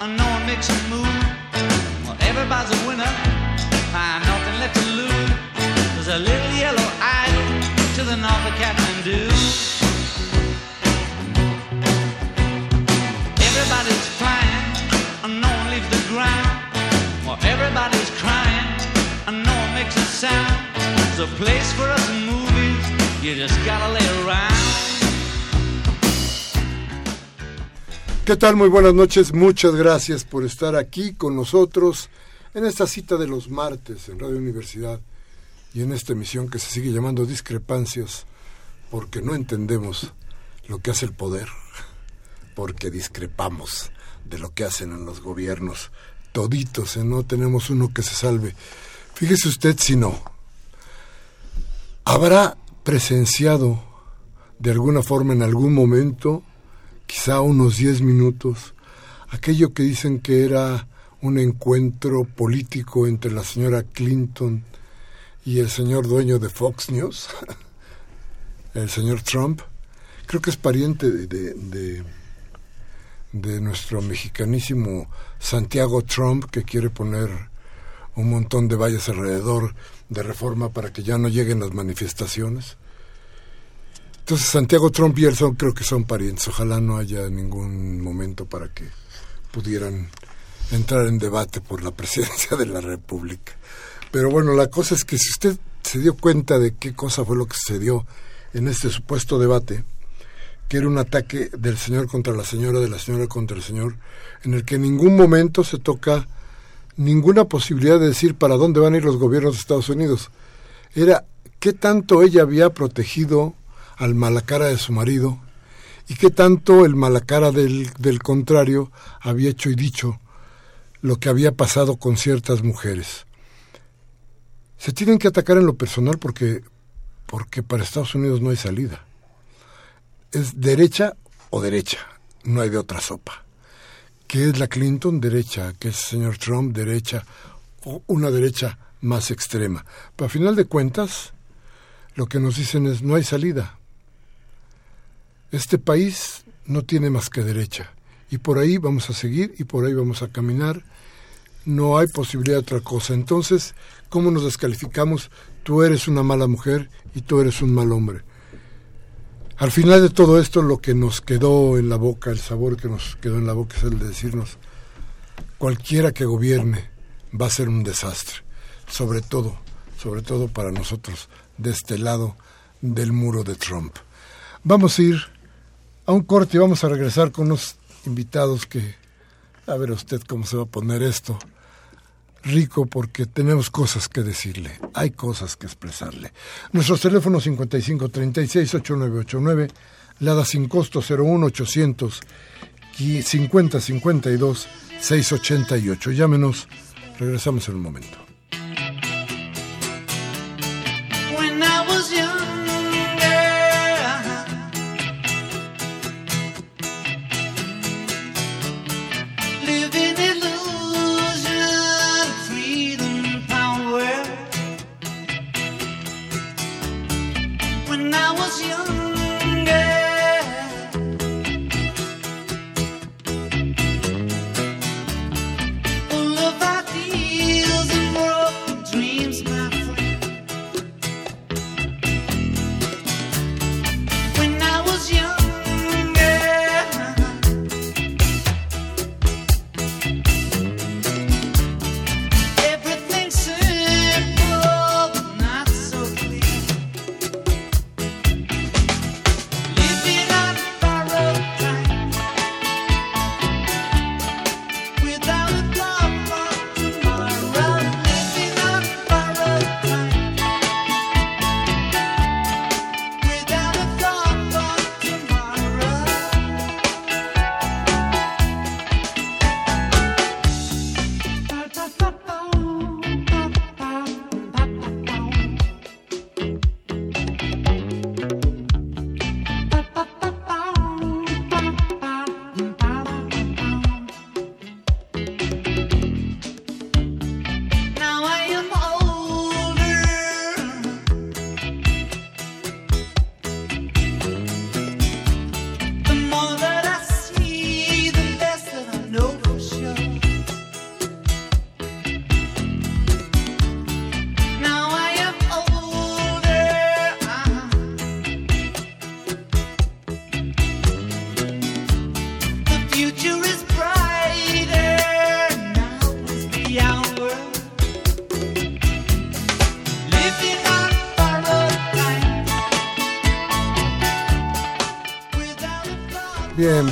I know it makes you move. Well, everybody's a winner, and nothing left to lose. There's a little yellow idol to the north of Kathmandu. Everybody's flying, and no one leaves the ground. Well, everybody's crying, and no one makes a sound. There's a place for us in movies, you just gotta lay around. ¿Qué tal? Muy buenas noches. Muchas gracias por estar aquí con nosotros en esta cita de los martes en Radio Universidad y en esta emisión que se sigue llamando Discrepancias porque no entendemos lo que hace el poder, porque discrepamos de lo que hacen en los gobiernos toditos, ¿eh? no tenemos uno que se salve. Fíjese usted si no. ¿Habrá presenciado de alguna forma en algún momento quizá unos 10 minutos, aquello que dicen que era un encuentro político entre la señora Clinton y el señor dueño de Fox News, el señor Trump, creo que es pariente de, de, de, nuestro mexicanísimo Santiago Trump, que quiere poner un montón de vallas alrededor de reforma para que ya no lleguen las manifestaciones. Entonces Santiago Trump y él son, creo que son parientes. Ojalá no haya ningún momento para que pudieran entrar en debate por la presidencia de la República. Pero bueno, la cosa es que si usted se dio cuenta de qué cosa fue lo que sucedió en este supuesto debate, que era un ataque del señor contra la señora, de la señora contra el señor, en el que en ningún momento se toca ninguna posibilidad de decir para dónde van a ir los gobiernos de Estados Unidos. Era qué tanto ella había protegido al malacara de su marido y qué tanto el malacara del, del contrario había hecho y dicho lo que había pasado con ciertas mujeres. Se tienen que atacar en lo personal porque, porque para Estados Unidos no hay salida. Es derecha o derecha, no hay de otra sopa. ¿Qué es la Clinton? Derecha. ¿Qué es el señor Trump? Derecha. O una derecha más extrema. Pero a final de cuentas, lo que nos dicen es no hay salida. Este país no tiene más que derecha y por ahí vamos a seguir y por ahí vamos a caminar. No hay posibilidad de otra cosa. Entonces, ¿cómo nos descalificamos? Tú eres una mala mujer y tú eres un mal hombre. Al final de todo esto, lo que nos quedó en la boca, el sabor que nos quedó en la boca es el de decirnos, cualquiera que gobierne va a ser un desastre, sobre todo, sobre todo para nosotros, de este lado del muro de Trump. Vamos a ir a un corte y vamos a regresar con unos invitados que, a ver usted cómo se va a poner esto, rico porque tenemos cosas que decirle, hay cosas que expresarle. Nuestros teléfonos 5536-8989, Lada sin costo 01800 y 5052 688. Llámenos, regresamos en un momento.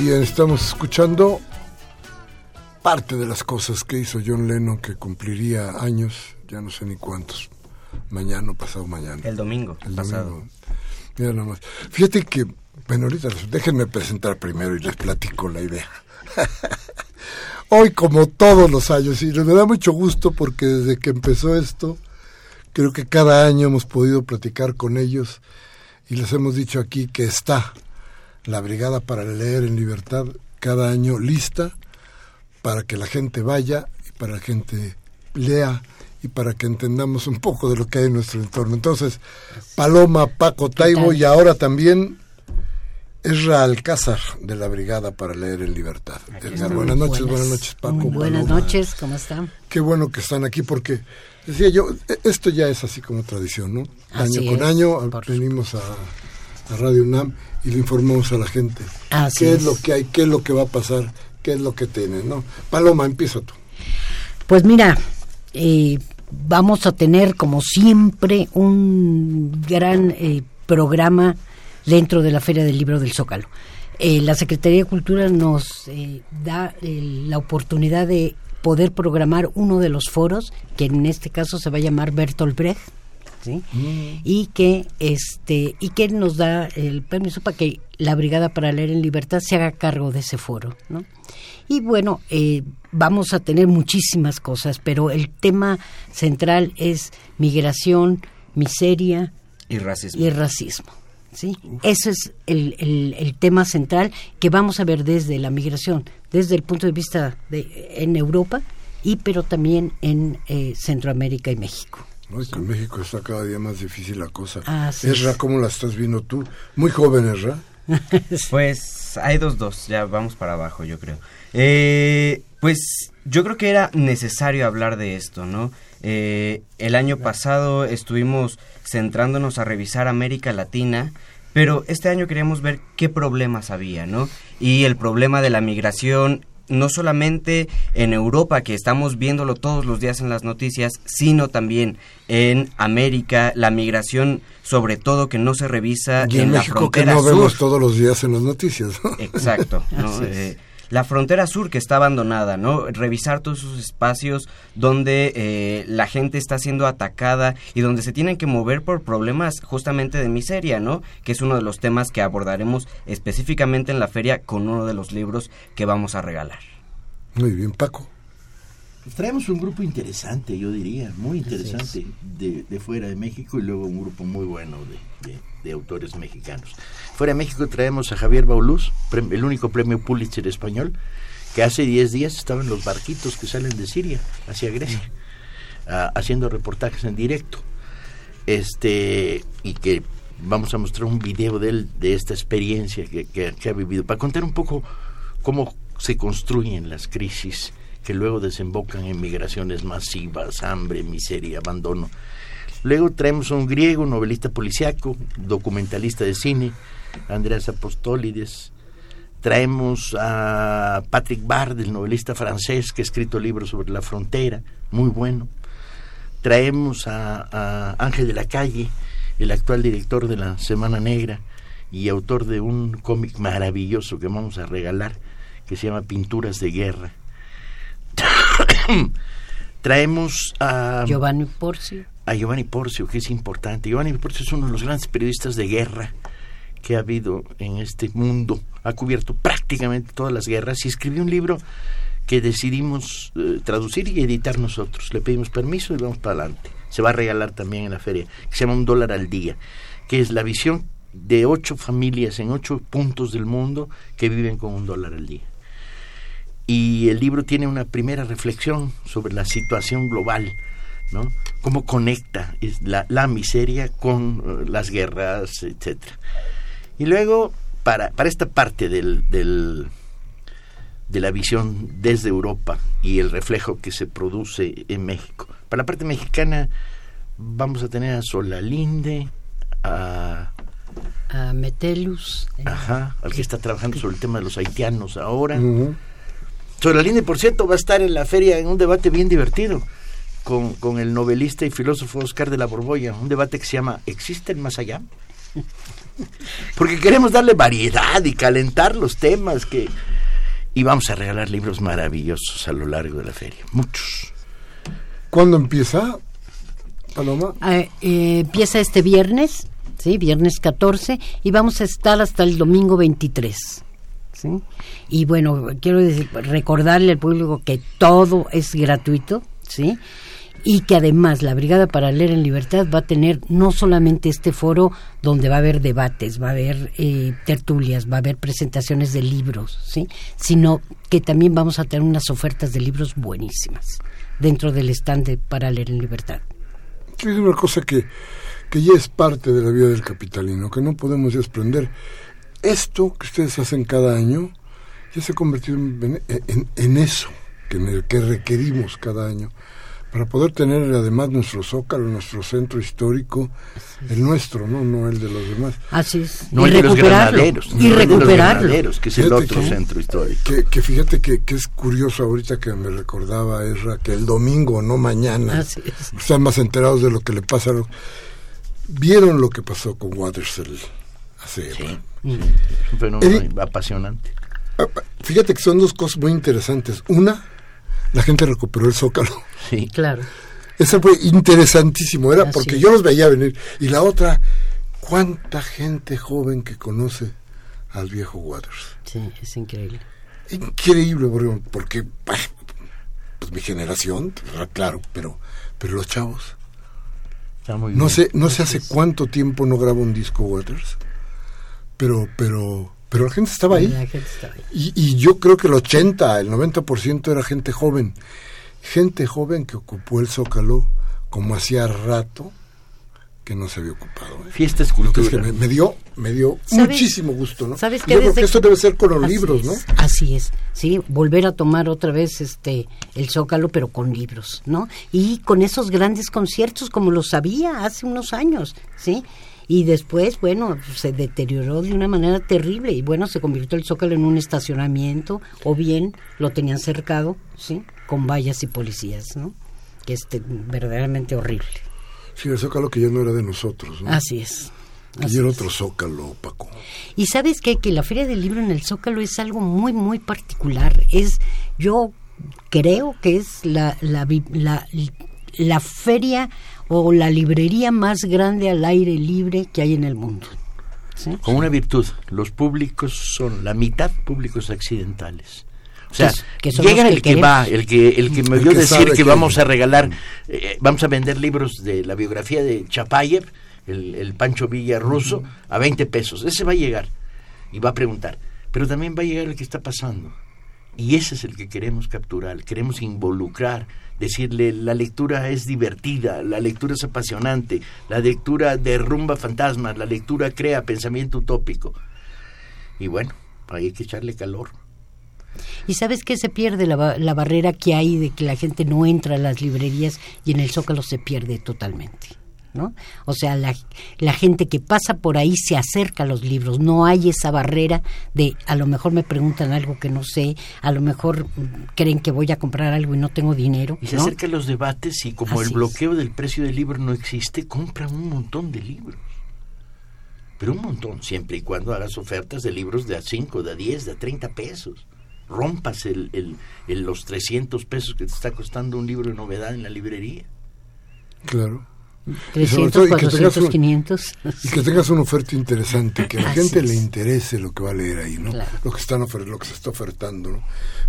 Bien, estamos escuchando parte de las cosas que hizo John Lennon que cumpliría años, ya no sé ni cuántos, mañana o pasado mañana. El domingo. El domingo. Mira nomás. Fíjate que, bueno, ahorita déjenme presentar primero y les platico la idea. Hoy, como todos los años, y me da mucho gusto porque desde que empezó esto, creo que cada año hemos podido platicar con ellos y les hemos dicho aquí que está la Brigada para Leer en Libertad cada año lista para que la gente vaya y para que la gente lea y para que entendamos un poco de lo que hay en nuestro entorno. Entonces, Paloma, Paco Taibo y ahora también Esra Alcázar de la Brigada para Leer en Libertad. buenas noches, buenas, noches Paco. buenas noches, ¿cómo están? Qué bueno que están aquí porque, decía yo, e, esto ya es así como tradición, ¿no? año con año venimos a, a Radio UNAM y le informamos a la gente qué es. lo que hay, qué es lo que va a pasar, qué es lo que tiene, ¿no? Paloma, empieza tú. Pues mira, eh, vamos a tener como siempre un gran eh, programa dentro de la Feria del Libro del Zócalo. Eh, la Secretaría de Cultura nos da la oportunidad de poder programar uno de los foros, que en este caso se va a llamar Bertolt Brecht, Mm. y que este y que nos da el permiso para que la Brigada para Leer en Libertad se haga cargo de ese foro, ¿no? Y bueno, eh, vamos a tener muchísimas cosas, pero el tema central es migración, miseria y racismo. Y racismo. ¿sí? Ese es el, el, tema central que vamos a ver desde la migración, desde el punto de vista de en Europa y pero también en eh, Centroamérica y México. No, en México está cada día más difícil la cosa. Ah, Esra, ¿cómo la estás viendo tú? Muy joven, Esra. pues hay dos, dos, ya vamos para abajo, yo creo. Eh, pues yo creo que era necesario hablar de esto, ¿no? Eh, el año pasado estuvimos centrándonos a revisar América Latina, pero este año queríamos ver qué problemas había, ¿no? Y el problema de la migración no solamente en Europa, que estamos viéndolo todos los días en las noticias, sino también en América, la migración, sobre todo que no se revisa y en, la México que no vemos todos los días en las noticias. Exacto. Eh, la frontera sur que está abandonada, ¿no? Revisar todos esos espacios donde eh, la gente está siendo atacada y donde se tienen que mover por problemas justamente de miseria, ¿no? Que es uno de los temas que abordaremos específicamente en la feria con uno de los libros que vamos a regalar. Muy bien, Paco. Pues traemos un grupo interesante, yo diría, muy interesante de, de, fuera de México y luego un grupo muy bueno de, de, autores mexicanos. Fuera de México traemos a Javier Bauluz, el único premio Pulitzer español, que hace 10 días estaba en los barquitos que salen de Siria hacia Grecia, haciendo reportajes en directo. Este, y que vamos a mostrar un video de él, de esta experiencia que, que, que ha vivido, para contar un poco cómo se construyen las crisis que luego desembocan en migraciones masivas, hambre, miseria, abandono. Luego traemos a un griego, novelista policiaco, documentalista de cine, Andreas Apostolides. Traemos a Patrick Bard, el novelista francés que ha escrito libros sobre la frontera, muy bueno. Traemos a, a Ángel de la Calle, el actual director de la Semana Negra y autor de un cómic maravilloso que vamos a regalar, que se llama Pinturas de Guerra Traemos a Giovanni Porcio. A Giovanni Porcio, que es importante. Giovanni Porcio es uno de los grandes periodistas de guerra que ha habido en este mundo. Ha cubierto prácticamente todas las guerras y escribió un libro que decidimos eh, traducir y editar nosotros. Le pedimos permiso y vamos para adelante. Se va a regalar también en la feria, que se llama Un dólar al día, que es la visión de ocho familias en ocho puntos del mundo que viven con un dólar al día y el libro tiene una primera reflexión sobre la situación global, ¿no? Cómo conecta la, la miseria con uh, las guerras, etcétera. Y luego, para, para esta parte del, del, de la visión desde Europa y el reflejo que se produce en México, para la parte mexicana vamos a tener a Solalinde, a a Metelus. Ajá, al que está trabajando sobre el tema de los haitianos ahora. Solalinde, por cierto, va a estar en la feria en un debate bien divertido con, con el novelista y filósofo Oscar de la Borbolla, un debate que se llama ¿Existen más allá? Porque queremos darle variedad y calentar los temas que... Y vamos a regalar libros maravillosos a lo largo de la feria, muchos. ¿Cuándo empieza, Paloma? Eh, eh, empieza este viernes, ¿sí? Viernes 14, y vamos a estar hasta el domingo 23. ¿sí? Y bueno, quiero decir, recordarle al público que todo es gratuito, ¿sí? Y que además la Brigada para Leer en Libertad va a tener no solamente este foro donde va a haber debates, va a haber eh, tertulias, va a haber presentaciones de libros, ¿sí? Sino que también vamos a tener unas ofertas de libros buenísimas dentro del stand para Leer en Libertad. Es una cosa que, que ya es parte de la vida del capitalino, que no podemos desprender esto que ustedes hacen cada año ya se ha convertido en, en, en eso que, que, requerimos cada año para poder tener además nuestro zócalo, nuestro centro histórico, el nuestro, no no el de los demás. Así es. No y el recuperarlo. De los y recuperarlo. De los que es fíjate el otro que, centro histórico. Que, que fíjate que, que, es curioso ahorita que me recordaba Ezra que el domingo, no mañana, Así es. están más enterados de lo que le pasa. Vieron lo que pasó con Watersell hace sí. Es un fenómeno apasionante. Fíjate que son dos cosas muy interesantes. Una, la gente recuperó el zócalo. Sí, claro. Eso fue interesantísimo, era Así porque es. yo los veía venir. Y la otra, cuánta gente joven que conoce al viejo Waters. Sí, es increíble. Increíble, porque, porque pues mi generación, claro, pero, pero los chavos. no bien. sé, no sé hace cuánto tiempo no grabo un disco Waters pero pero pero la gente estaba ahí. Gente estaba ahí. Y, y, yo creo que el 80, el 90% era gente joven. Gente joven que ocupó el Zócalo como hacía rato que no se había ocupado. ¿eh? Fiesta escultura. Que me, me, dio, me dio muchísimo gusto, ¿no? ¿Sabes yo creo que esto debe ser con los así libros, es, ¿no? Así es, sí, volver a tomar otra vez este el Zócalo, pero con libros, ¿no? Y con esos grandes conciertos como los había hace unos años, ¿sí? Y después, bueno, se deterioró de una manera terrible y bueno, se convirtió el Zócalo en un estacionamiento o bien lo tenían cercado, ¿sí? Con vallas y policías, ¿no? Que es verdaderamente horrible. Sí, el Zócalo que ya no era de nosotros, ¿no? Así es. Y el otro Zócalo, Paco. Y sabes qué? que la Feria del Libro en el Zócalo es algo muy, muy particular. Es, yo creo que es la, la, la, la feria o la librería más grande al aire libre que hay en el mundo. Con una virtud, los públicos son la mitad públicos accidentales. O sea, llega el que, va, el que, el que me oyó decir que, vamos a regalar, eh, vamos a vender libros de la biografía de Chapayev, el, Pancho Villa ruso, a 20 pesos. Ese va a llegar y va a preguntar. Pero también va a llegar el que está pasando. Y ese es el que queremos capturar, queremos involucrar, decirle la lectura es divertida, la lectura es apasionante, la lectura derrumba fantasmas, la lectura crea pensamiento utópico. Y bueno, hay que echarle calor. ¿Y sabes qué se pierde la, la barrera que hay de que la gente no entra a las librerías y en el Zócalo se pierde totalmente? ¿No? O sea, la, la, gente que pasa por ahí se acerca a los libros, no hay esa barrera de a lo mejor me preguntan algo que no sé, a lo mejor mm, creen que voy a comprar algo y no tengo dinero. Y se acerca a los debates y como el bloqueo del precio del libro no existe, compran un montón de libros. Pero un montón, siempre y cuando hagas ofertas de libros de a 5, de a 10, de a 30 pesos. Rompas el, el, los 300 pesos que te está costando un libro de novedad en la librería. Claro. 300, 400, 500. Y que tengas una oferta interesante, que a la gente le interese lo que va a leer ahí, ¿no? Lo que están lo que se está ofertando, ¿no?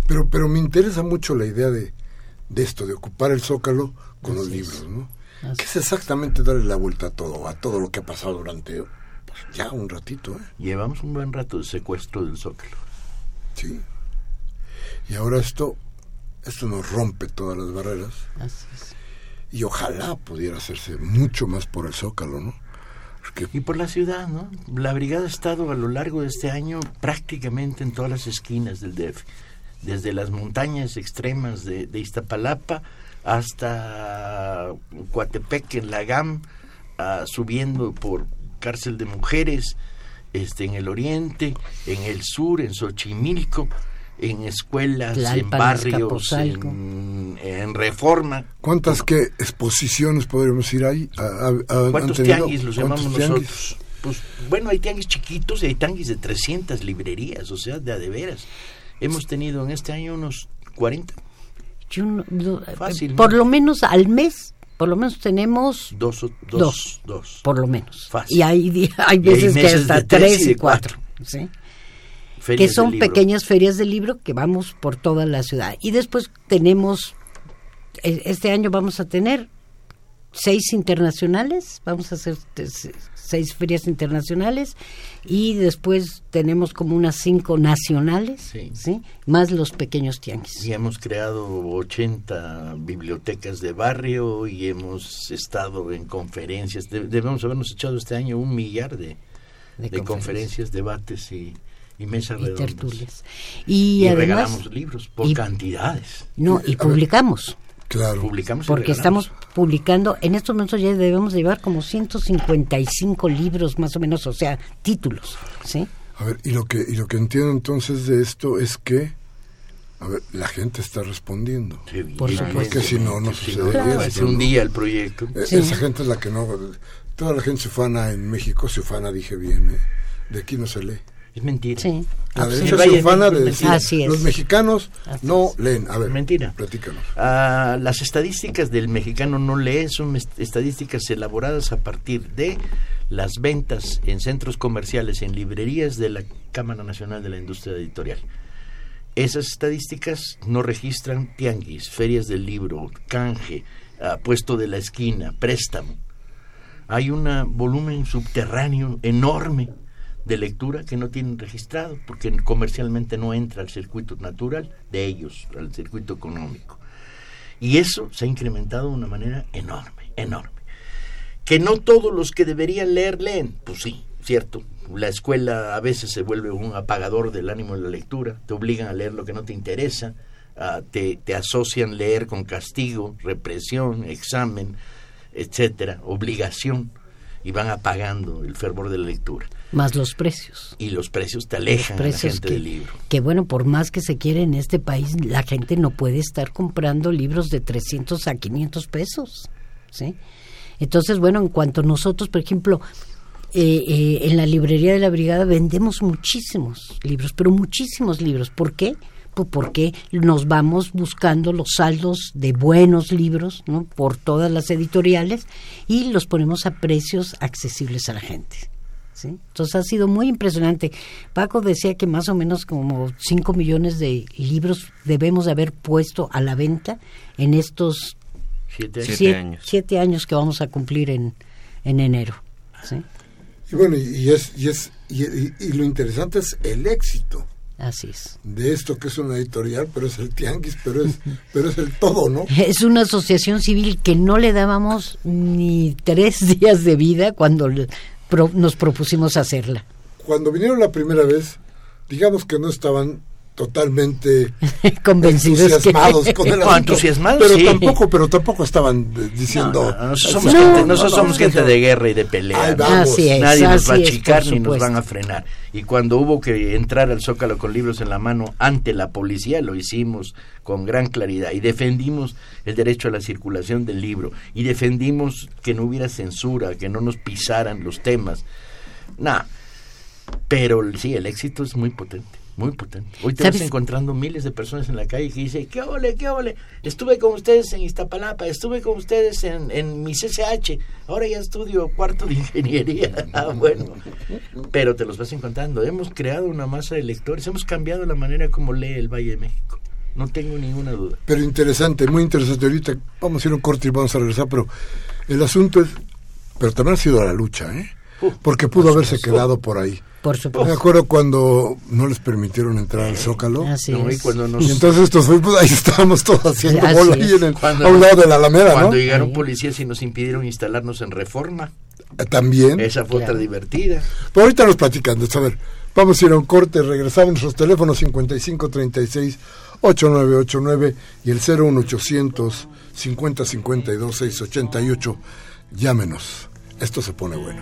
Pero pero me interesa mucho la idea de, de esto, de ocupar el zócalo con los libros, ¿no? Que es exactamente darle la vuelta a todo, a todo lo que ha pasado durante pues, ya un ratito, ¿eh? Llevamos un buen rato de secuestro del zócalo. Sí. Y ahora esto esto nos rompe todas las barreras. Así es y ojalá pudiera hacerse mucho más por el Zócalo, ¿no? Y por la ciudad, ¿no? La brigada ha estado a lo largo de este año prácticamente en todas las esquinas del DF, desde las montañas extremas de, Iztapalapa hasta Coatepec en la GAM, ah, subiendo por cárcel de mujeres, este, en el oriente, en el sur, en Xochimilco, en escuelas, en barrios, en, reforma. ¿Cuántas qué exposiciones podríamos ir ahí? ¿Cuántos tianguis los llamamos nosotros? Pues bueno, hay tianguis chiquitos y hay tianguis de 300 librerías, o sea, de a de veras. Hemos tenido en este año unos 40. Yo Fácil, por lo menos al mes por lo menos tenemos dos, dos, dos, por lo menos. Fácil. Y hay, hay veces que hasta tres y cuatro. ¿sí? Que son pequeñas ferias de libro que vamos por toda la ciudad. Y después tenemos, e, este año vamos a tener seis internacionales, vamos a hacer seis ferias internacionales y después tenemos como unas cinco nacionales, sí. más los pequeños tianguis. Y hemos creado 80 bibliotecas de barrio y hemos estado en conferencias, debemos habernos echado este año un millar de, de conferencias, debates y y mesas y tertulias. Y, además, regalamos libros por cantidades. No, y publicamos. Claro. Publicamos Porque estamos publicando, en estos momentos ya debemos llevar como 155 libros más o menos, o sea, títulos, ¿sí? A ver, y lo que y lo que entiendo entonces de esto es que a ver, la gente está respondiendo. Por supuesto. Porque si no, no sucede. un día el proyecto. Eh, esa gente es la que no... Toda la gente se ufana en México, se ufana, dije bien, ¿eh? de aquí no se lee. Es mentira. Sí. La derecha se ufana de decir, los mexicanos no leen. A ver, mentira. Platícanos. Ah, las estadísticas del mexicano no lee son estadísticas elaboradas a partir de las ventas en centros comerciales, en librerías de la Cámara Nacional de la Industria Editorial. Esas estadísticas no registran tianguis, ferias del libro, canje, ah, puesto de la esquina, préstamo. Hay un volumen subterráneo enorme de lectura que no tienen registrado, porque comercialmente no entra al circuito natural de ellos, al circuito económico. Y eso se ha incrementado de una manera enorme, enorme. Que no todos los que deberían leer leen, pues sí, cierto. La escuela a veces se vuelve un apagador del ánimo de la lectura, te obligan a leer lo que no te interesa, ah, te, te asocian leer con castigo, represión, examen, etcétera, obligación, y van apagando el fervor de la lectura. Más los precios. Y los precios te alejan a la gente que, del libro. Que bueno, por más que se quiere en este país, la gente no puede estar comprando libros de 300 a 500 pesos. ¿sí? Entonces, bueno, en cuanto nosotros, por ejemplo, eh, eh, en la librería de la brigada vendemos muchísimos libros, pero muchísimos libros. ¿Por qué? Porque nos vamos buscando los saldos de buenos libros ¿no? por todas las editoriales y los ponemos a precios accesibles a la gente. ¿sí? Entonces ha sido muy impresionante. Paco decía que más o menos como 5 millones de libros debemos de haber puesto a la venta en estos Siete años. Siete años. siete años que vamos a cumplir en, en enero. ¿sí? Y bueno, y, y es, y, es y, y- y lo interesante es el éxito Así es. de esto que es una editorial, pero es el tianguis, pero es, pero es el todo, ¿no? Es una asociación civil que no le dábamos ni tres días de vida cuando le- pro- nos propusimos hacerla. Cuando vinieron la primera vez, digamos que no estaban totalmente Convencidos que... entusiasmados con el No, entusiasmados, pero sí. tampoos pero tampoco estaban diciendo No, no, nosotros somos No, gente, no, nosotros no, somos no, gente no. de guerra y de pelea. Ahí ¿no? vamos. Así es, Nadie nos va a por ni nos van a frenar. Y cuando hubo que entrar al Zócalo con libros en la mano ante la policía, lo hicimos con gran claridad y defendimos el derecho a la circulación del libro y defendimos que no hubiera censura, que no nos pisaran los temas. Nah, pero sí, el éxito es muy potente. Muy potente. Hoy te vas encontrando miles de personas en la calle que dicen, ¿qué ole, qué ole? Estuve con ustedes en Iztapalapa, estuve con ustedes en, en mi CCH, ahora ya estudio cuarto de ingeniería. ah, bueno. Pero te los vas encontrando. Hemos creado una masa de lectores, hemos cambiado la manera como lee el Valle de México. No tengo ninguna duda. Pero interesante, muy interesante. Ahorita vamos a ir a un corte y vamos a regresar, pero el asunto es, pero también ha sido la lucha, ¿eh? Porque pudo haberse quedado por ahí. Por Me supuesto. acuerdo cuando no les permitieron entrar al Zócalo. Así No, y es. nos- Y entonces estos fuimos, ahí estábamos todos haciendo Así bola es. ahí en el- Cuando- a un lado de la Alameda, Cuando ¿no? llegaron policías y nos impidieron instalarnos en reforma, Eh, También. esa fue otra divertida. Pero ahorita nos platican, a ver, vamos a ir a un corte, regresamos nuestros teléfonos 5536 8989 y el 01800 5052 688. Llámenos. Esto se pone bueno.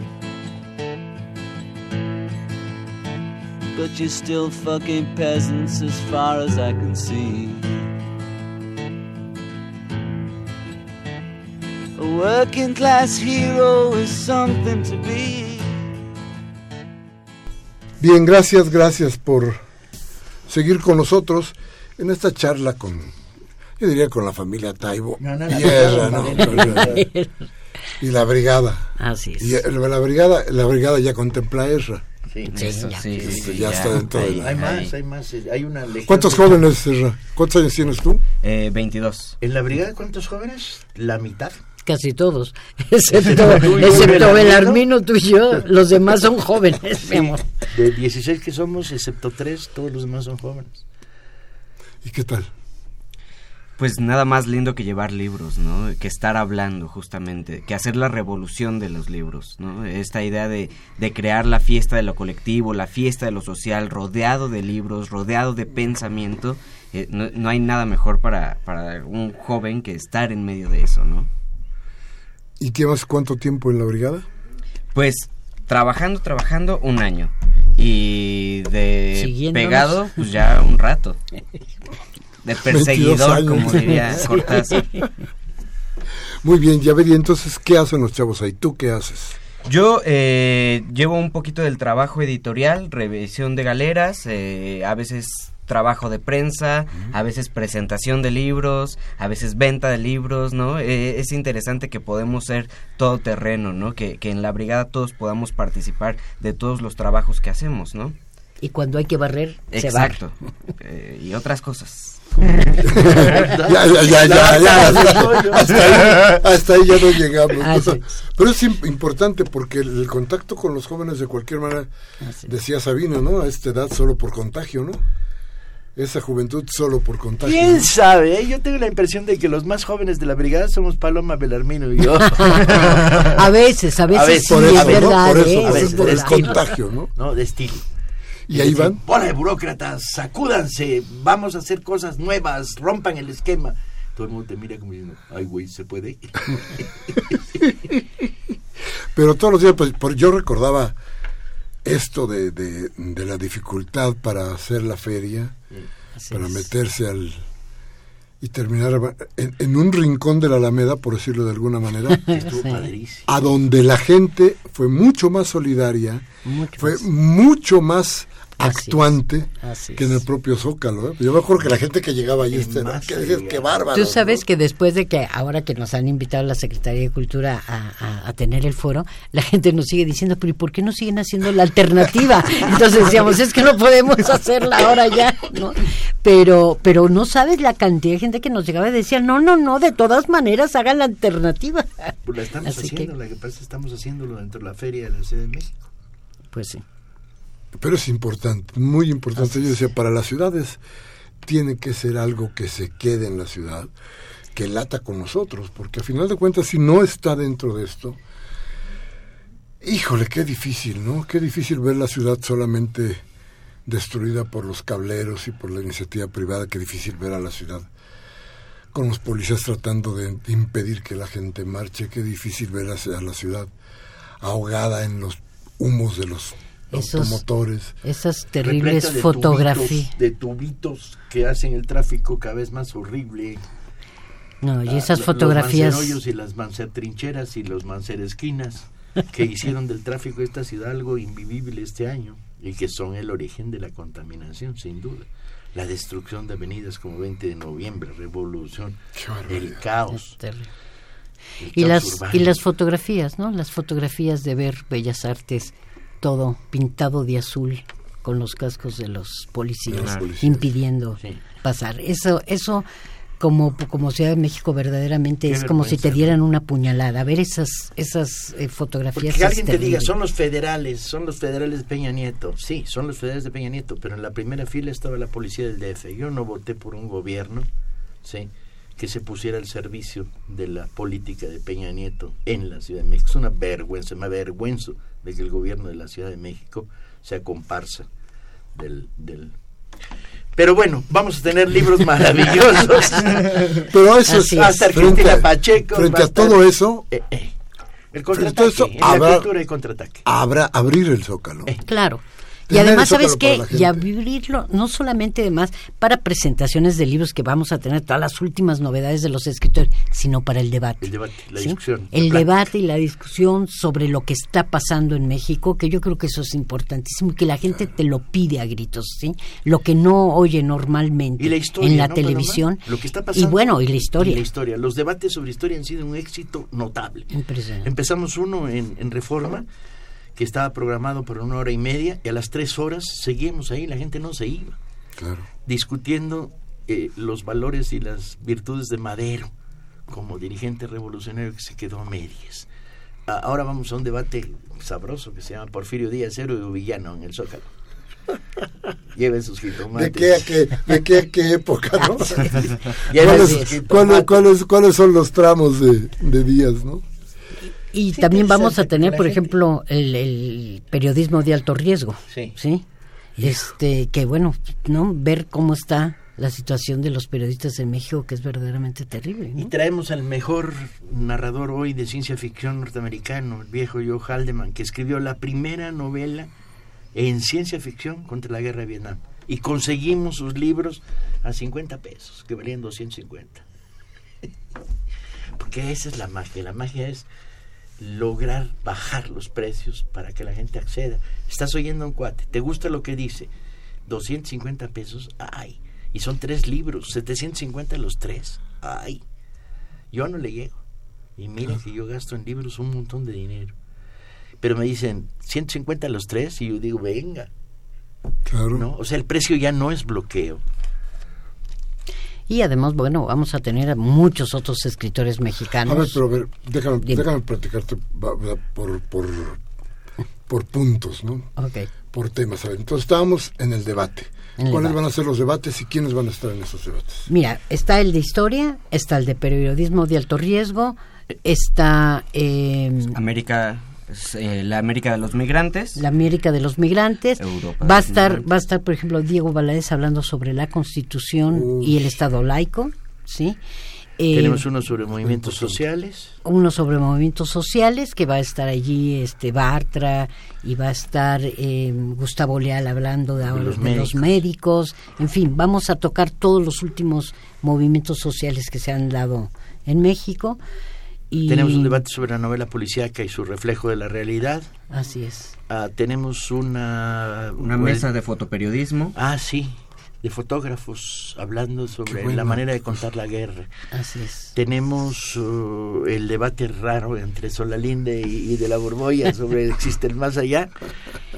But you're still fucking peasants as far as I can see. A working class hero is something to be. Bien, gracias, gracias por seguir con nosotros en esta charla con, yo diría con la familia Taibo. No, no, la y, Ezra, ¿no? y la brigada. Así es. Y la brigada, la brigada ya contempla a Ezra. Sí. Sí, Eso, ya. sí, sí, sí, Ya está dentro de la- Hay más, hay más. eh, Hay una legión ¿Cuántos de- jóvenes, Serra? ¿Cuántos años tienes tú? Eh, 22. ¿En la brigada cuántos jóvenes? ¿La mitad? Casi todos, excepto, Excepto. Belarmino, tú y yo, los demás son jóvenes, mi amor. De 16 que somos, excepto 3, todos los demás son jóvenes. ¿Y qué tal? Pues nada más lindo que llevar libros, ¿no? Que estar hablando justamente, que hacer la revolución de los libros, ¿no? Esta idea de, de crear la fiesta de lo colectivo, la fiesta de lo social, rodeado de libros, rodeado de pensamiento, eh, no, no hay nada mejor para, para un joven que estar en medio de eso, ¿no? ¿Y llevas cuánto tiempo en la brigada? Pues trabajando, trabajando un año y de pegado, pues ya un rato. De perseguidor, como diría Cortázar. Muy bien, ya vería entonces qué hacen los chavos ahí. ¿Tú qué haces? Yo eh, llevo un poquito del trabajo editorial, revisión de galeras, eh, a veces trabajo de prensa, a veces presentación de libros, a veces venta de libros, ¿no? Eh, es interesante que podemos ser todoterreno, ¿no? Que, que en la brigada todos podamos participar de todos los trabajos que hacemos, ¿no? Y cuando hay que barrer, se barre. Exacto. Eh, y otras cosas. Ya, ya, ya, ya, ya. Hasta ahí, hasta ahí ya no llegamos. Pero es im- importante porque el, el contacto con los jóvenes de cualquier manera, decía Sabina, ¿no? A esta edad solo por contagio, ¿no? Esa juventud solo por contagio. ¿Quién sabe? eh? Yo tengo la impresión de que los más jóvenes de la brigada somos Paloma Belarmino y yo. A veces, a veces, A veces, sí, Por es verdad. Por eso, ¿eh? Es veces, por el verdad. contagio, ¿no? ¿No? De estilo. Y ahí van. Bola de burócratas, sacúdanse, vamos a hacer cosas nuevas, rompan el esquema. Todo el mundo te mira como diciendo, ay, güey, ¿se puede? Pero todos los días, pues, por- yo recordaba esto de, de, de la dificultad para hacer la feria, Así para es. meterse al... y terminar en, en un rincón de la Alameda, por decirlo de alguna manera, Sí. a donde la gente fue mucho más solidaria, Mucho fue más. mucho más Así es. actuante que en el propio Zócalo. ¿eh? Yo me acuerdo que la gente que llegaba ahí, En este, ¿no? que qué bárbaro. Tú sabes ¿no? que después de que ahora que nos han invitado a la Secretaría de Cultura a, a- a tener el foro, la gente nos sigue diciendo, pero ¿y por qué no siguen haciendo la alternativa? Entonces decíamos, es que no podemos hacerla ahora ya, ¿no? Pero, pero no sabes la cantidad de gente que nos llegaba y decía, no, no, no, de todas maneras hagan la alternativa. Pues la estamos Así que- haciendo, la que pasa es que estamos haciéndolo dentro de la feria de la Ciudad de México. Pues sí. Pero es importante, muy importante. Yo decía, para las ciudades tiene que ser algo que se quede en la ciudad, que lata con nosotros, porque a final de cuentas, si no está dentro de esto, híjole, qué difícil, ¿no? Qué difícil ver la ciudad solamente destruida por los cableros y por la iniciativa privada, qué difícil ver a la ciudad con los policías tratando de impedir que la gente marche, qué difícil ver a a la ciudad ahogada en los humos de los Esos- automotores. Esas terribles de fotografías. tubitos- De tubitos que hacen el tráfico cada vez más horrible. No, y Ah, esas fotografías... Los mancerollos y las mancertrincheras y los manceresquinas que hicieron del tráfico de esta ciudad algo invivible este año y que son el origen de la contaminación, sin duda. La destrucción de avenidas como 20 de noviembre, revolución, el caos. el y caos las urbano. y las fotografías no las fotografías de ver bellas artes todo pintado de azul con los cascos de los policías, De los policías. impidiendo Sí. pasar eso eso como como Ciudad de México verdaderamente Qué es como si te dieran una puñalada ver esas esas eh, fotografías Porque que alguien te diga, son los federales, son los federales de Peña Nieto. Sí, son los federales de Peña Nieto, pero en la primera fila estaba la policía del DF. Yo no voté por un gobierno, sí, que se pusiera al servicio de la política de Peña Nieto en la Ciudad de México. Es una vergüenza, me avergüenzo de que el gobierno de la Ciudad de México sea comparsa del... del... Pero bueno, vamos a tener libros maravillosos. Pero eso es, es. Hasta frente, a, Pacheco. frente va a a estar- todo eso, Eh, eh. El Frente a contraataque. todo eso, en la habrá- cultura contraataque. habrá abrir el zócalo. Eh, Claro. Y además, ¿sabes qué? Y abrirlo, no solamente además para presentaciones de libros que vamos a tener, todas las últimas novedades de los escritores, sino para el debate. El debate, la ¿sí? discusión. El debate y la discusión sobre lo que está pasando en México, que yo creo que eso es importantísimo y que la gente te lo pide a gritos, ¿sí? Lo que no oye normalmente Y la historia. en la ¿no, televisión. Paloma? Lo que está pasando. y bueno, y la historia. Y la historia. Los debates sobre historia han sido un éxito notable. Impresionante. Empezamos uno en, en Reforma que estaba programado por una hora y media y a las tres horas seguimos ahí, la gente no se iba, Claro. discutiendo eh, los valores y las virtudes de Madero como dirigente revolucionario que se quedó a medias. Ahora vamos a un debate sabroso que se llama Porfirio Díaz, héroe o villano en el Zócalo. Lleven sus jitomates. ¿De qué a qué, de qué, a qué época, no? ¿Cuáles, cuáles, cuáles, cuáles son los tramos de, de días, no? Y Sí, también vamos a tener, por gente- ejemplo, el, el periodismo de alto riesgo. Sí. Sí. Este, que bueno, ¿no? Ver cómo está la situación de los periodistas en México, que es verdaderamente terrible. Y traemos al mejor narrador hoy de ciencia ficción norteamericano, el viejo Joe Haldeman, que escribió la primera novela en ciencia ficción contra la guerra de Vietnam. Y conseguimos sus libros a 50 pesos, que valían 250. Porque esa es la magia. La magia es lograr bajar los precios para que la gente acceda. Estás oyendo a un cuate, ¿te gusta lo que dice? 250 pesos, ay. Y son tres libros, 750 los tres, ay. Yo no le llego. Y mira que yo gasto en libros un montón de dinero. Pero me dicen, 150 los tres, y yo digo, venga. Claro. ¿no? O sea, el precio ya no es bloqueo. Y además, bueno, vamos a tener a muchos otros escritores mexicanos. A ver, pero a ver, déjame, déjame platicarte por, por, por puntos, ¿no? Ok. Por temas. A ver, entonces estábamos en el debate. En el ¿Cuáles debate. van a ser los debates y quiénes van a estar en esos debates? Mira, está el de historia, está el de periodismo de alto riesgo, está eh, América, eh, la América de los migrantes. la América de los migrantes. Europa va a estar, migrantes. va a estar, por ejemplo, Diego Valadez hablando sobre la Constitución y el Estado laico, ¿sí? Eh, Tenemos uno sobre movimientos sociales. uno sobre movimientos sociales que va a estar allí este Bartra y va a estar eh, Gustavo Leal hablando de, ahora los de los médicos en fin vamos a tocar todos los últimos movimientos sociales que se han dado en México y Tenemos un debate sobre la novela policíaca y su reflejo de la realidad. así es Ah, tenemos una... Una mesa de fotoperiodismo. Ah, sí, de fotógrafos hablando sobre bueno. la manera de contar la guerra. así es Tenemos uh, el debate raro entre Solalinde y, y de la Borbolla sobre existe el más allá.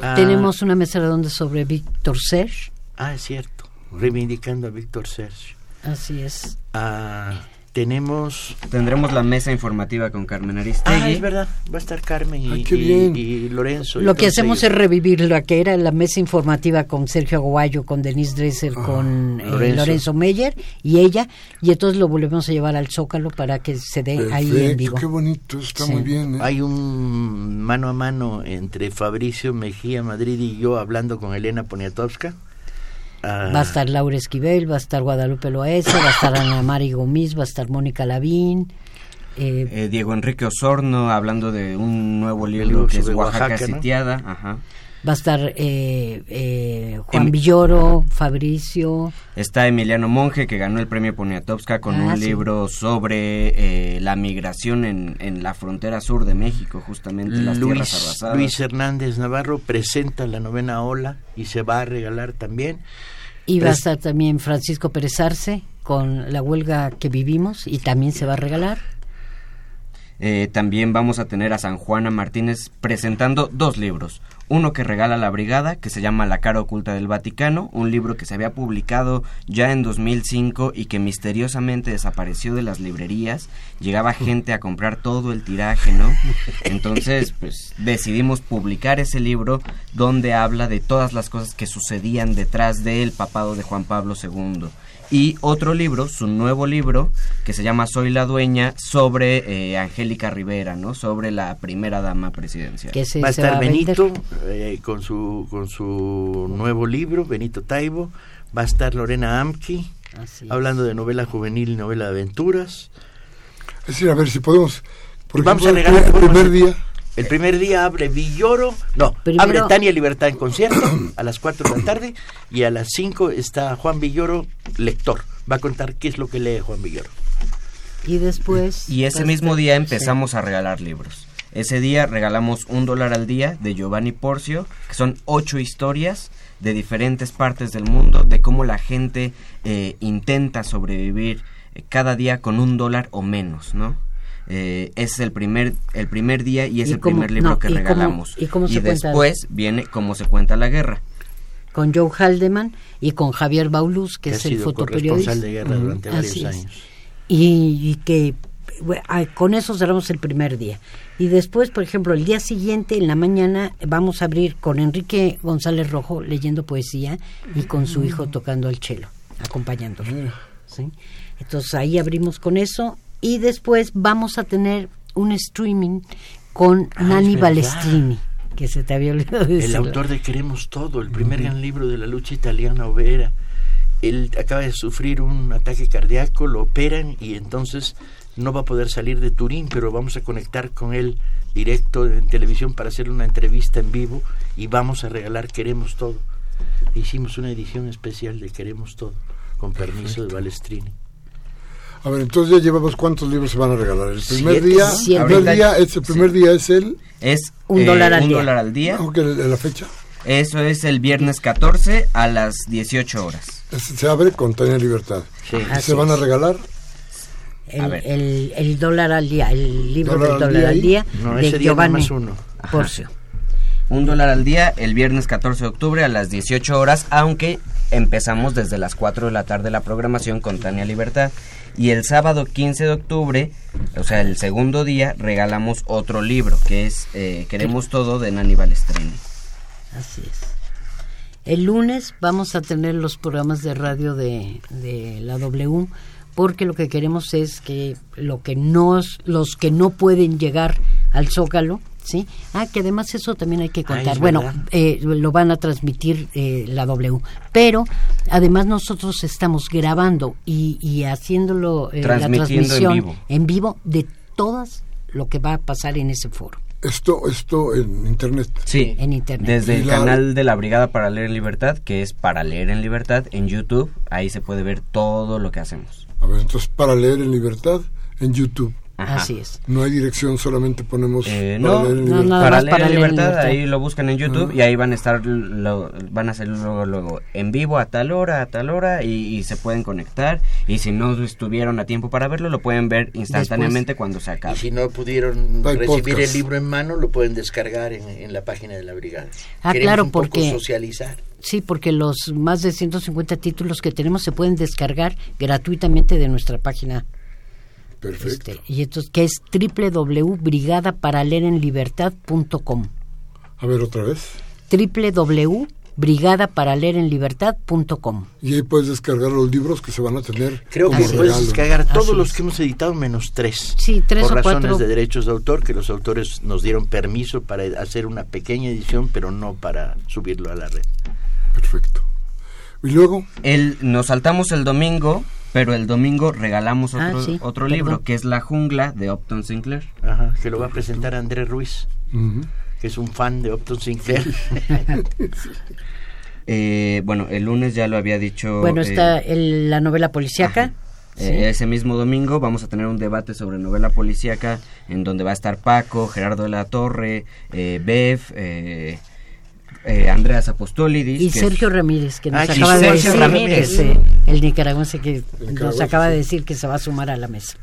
Ah, tenemos una mesa redonda sobre Víctor Serge Ah, es cierto, reivindicando a Víctor Serge. así es Ah, tenemos... Tendremos la mesa informativa con Carmen Aristegui. Ah, es verdad, va a estar Carmen y, Ay, qué y- bien. y Lorenzo. y Lo que hacemos ellos. es revivir lo que era la mesa informativa con Sergio Aguayo, con Denise Dresser, con eh, Lorenzo. Lorenzo. Meyer y ella, y entonces lo volvemos a llevar al Zócalo para que se dé ahí en vivo. qué bonito, está Sí. muy bien. ¿eh? Hay un mano a mano entre Fabricio Mejía Madrid y yo hablando con Elena Poniatowska. Ah, Va a estar Laura Esquivel, va a estar Guadalupe Loaesa, va a estar Ana Mari Gomis, va a estar Mónica Lavín. eh, Eh, Diego Enrique Osorno hablando de un nuevo libro libro que es Oaxaca, Oaxaca, ¿no? sitiada. Ajá. Va a estar eh, eh, Juan Em- Villoro, Fabricio. Está Emiliano Monge, que ganó el premio Poniatowska con Ah, un sí. libro sobre eh, la migración en, en la frontera sur de México, justamente las tierras Luis, arrasadas. Luis Hernández Navarro presenta la novena ola y se va a regalar también. Y va a estar también Francisco Pérez Arce con la huelga que vivimos y también se va a regalar. Eh, también vamos a tener a San Juana Martínez presentando dos libros. Uno que regala la brigada, que se llama La cara oculta del Vaticano, un libro que se había publicado ya en 2005 y que misteriosamente desapareció de las librerías. Llegaba gente a comprar todo el tiraje, ¿no? Entonces, pues decidimos publicar ese libro donde habla de todas las cosas que sucedían detrás del papado de Juan Pablo II y otro libro, su nuevo libro, que se llama Soy la dueña, sobre eh, Angélica Rivera, ¿no? Sobre la primera dama presidencial. Que se, va a estar. Benito eh, con su con su nuevo libro, Benito Taibo. Va a estar Lorena Amki es. hablando de novela juvenil y novela de aventuras. Es decir, a ver si podemos. Por Vamos a regalar el primer día. El primer día abre Villoro, no, Primero- abre Tania Libertad en concierto a las 4 de la tarde y a las 5 está Juan Villoro, lector. Va a contar qué es lo que lee Juan Villoro. Y después... Y ese mismo día sí. empezamos a regalar libros. Ese día regalamos un dólar al día de Giovanni Porcio, que son ocho historias de diferentes partes del mundo, de cómo la gente eh, intenta sobrevivir eh, cada día con un dólar o menos, ¿no? Eh, es el primer el primer día y es ¿Y el cómo- primer libro no, que y cómo- regalamos. y cómo se cuenta? después viene cómo se cuenta la guerra. con Joe Haldeman y con Javier Baulus, que que ha es el sido fotoperiodista. corresponsal de guerra durante varios Así es. años. Y, y que bueno, con eso cerramos el primer día. Y después, por ejemplo, el día siguiente, en la mañana, vamos a abrir con Enrique González Rojo leyendo poesía y con su hijo tocando el cello, acompañándolo. ¿sí? Entonces ahí abrimos con eso y después vamos a tener un streaming con Ah, Nani. Balestrini, que se te había olvidado El decirlo. autor de Queremos Todo, el primer gran libro de la lucha italiana obrera. Él acaba de sufrir un ataque cardíaco, lo operan y entonces no va a poder salir de Turín, pero vamos a conectar con él directo en televisión para hacerle una entrevista en vivo y vamos a regalar Queremos Todo. Hicimos una edición especial de Queremos Todo, con permiso de Balestrini. A ver, entonces ya llevamos cuántos libros se van a regalar. El primer Siete. día, Siete. el primer día, es, el primer día es el, Es Un eh, dólar al un día. dólar al día. aunque la fecha, Eso es el viernes 14 a las 18 horas. es- se abre con Tania Libertad. Sí. ¿Y se van a regalar? A el, ver. el, el dólar al día, el libro ¿Dólar del al dólar día al día No, de ese día nada Giovanni uno. Porcio. Un dólar al día el viernes 14 de octubre a las 18 horas, aunque empezamos desde las 4 de la tarde la programación con Tania Libertad. Y el sábado 15 de octubre, o sea, el segundo día, regalamos otro libro, que es eh, Queremos Todo de Nani Balestrini. Así es. El lunes vamos a tener los programas de radio de, de la W porque lo que queremos es que lo que los que no pueden llegar al Zócalo, ¿sí? Ah, que además eso también hay que contar. bueno, eh, lo van a transmitir eh, la W, pero además nosotros estamos grabando y, y haciéndolo eh, la en transmisión vivo. en vivo de todas lo que va a pasar en ese foro. Esto, esto en internet. Sí, En internet. Desde Y el la- canal de la Brigada para Leer en Libertad, que es Para Leer en Libertad, en YouTube, ahí se puede ver todo lo que hacemos. A ver, entonces para leer en libertad en YouTube. Ajá. Así es. No hay dirección, solamente ponemos Eh, para no, en no, nada para más leer para en leer en libertad, libertad. ahí lo buscan en YouTube y ahí van a estar, lo- van a ser luego, luego en vivo a tal hora, a tal hora y, y se pueden conectar y si no estuvieron a tiempo para verlo, lo pueden ver instantáneamente cuando se Y acabe. si no pudieron Hay recibir podcast. el libro en mano, lo pueden descargar en, en la página de la brigada. Ah, Queremos claro, un poco porque- socializar. Sí, porque los más de 150 títulos que tenemos se pueden descargar gratuitamente de nuestra página. Perfecto. Este, y entonces, que es www.brigadaparaleirenlibertad.com A ver, otra vez. www.brigadaparaleirenlibertad.com Y ahí puedes descargar los libros que se van a tener Creo que como puedes regalo. descargar todos Así los es. que hemos editado menos tres. Sí, tres por o razones cuatro. de derechos de autor, que los autores nos dieron permiso para hacer una pequeña edición, pero no para subirlo a la red. Perfecto. Y luego, El, nos saltamos el domingo, pero el domingo regalamos Ah, otro, sí, otro perdón. libro, que es La Jungla de Upton Sinclair. Ajá, que lo va a presentar Andrés Ruiz, que es un fan de Upton Sinclair. Eh, bueno, el lunes ya lo había dicho. Bueno, eh, está el- la novela policíaca. Eh, ese mismo domingo vamos a tener un debate sobre novela policíaca en donde va a estar Paco, Gerardo de la Torre, eh, Bev, eh, eh, Andreas Apostolidis. Y que Sergio es- Ramírez, que nos Ah, acaba de decir, Ramírez. ese, el nicaragüense que nos nicaragüense, acaba de decir que se va a sumar a la mesa.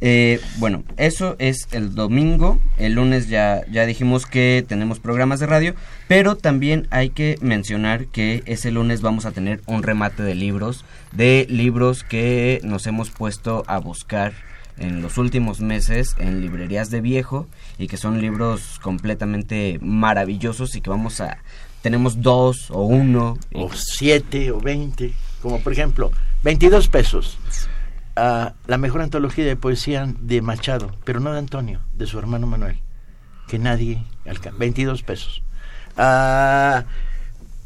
Eh, bueno, eso es el domingo. El lunes ya, ya dijimos que tenemos programas de radio, pero también hay que mencionar que ese lunes vamos a tener un remate de libros, de libros que nos hemos puesto a buscar en los últimos meses en librerías de viejo y que son libros completamente maravillosos y que vamos a tenemos dos o uno y- o siete o veinte, como por ejemplo, 22 pesos. Ah, la mejor antología de poesía de Machado, pero no de Antonio, de su hermano Manuel, que nadie alcanza. 22 pesos. Ah,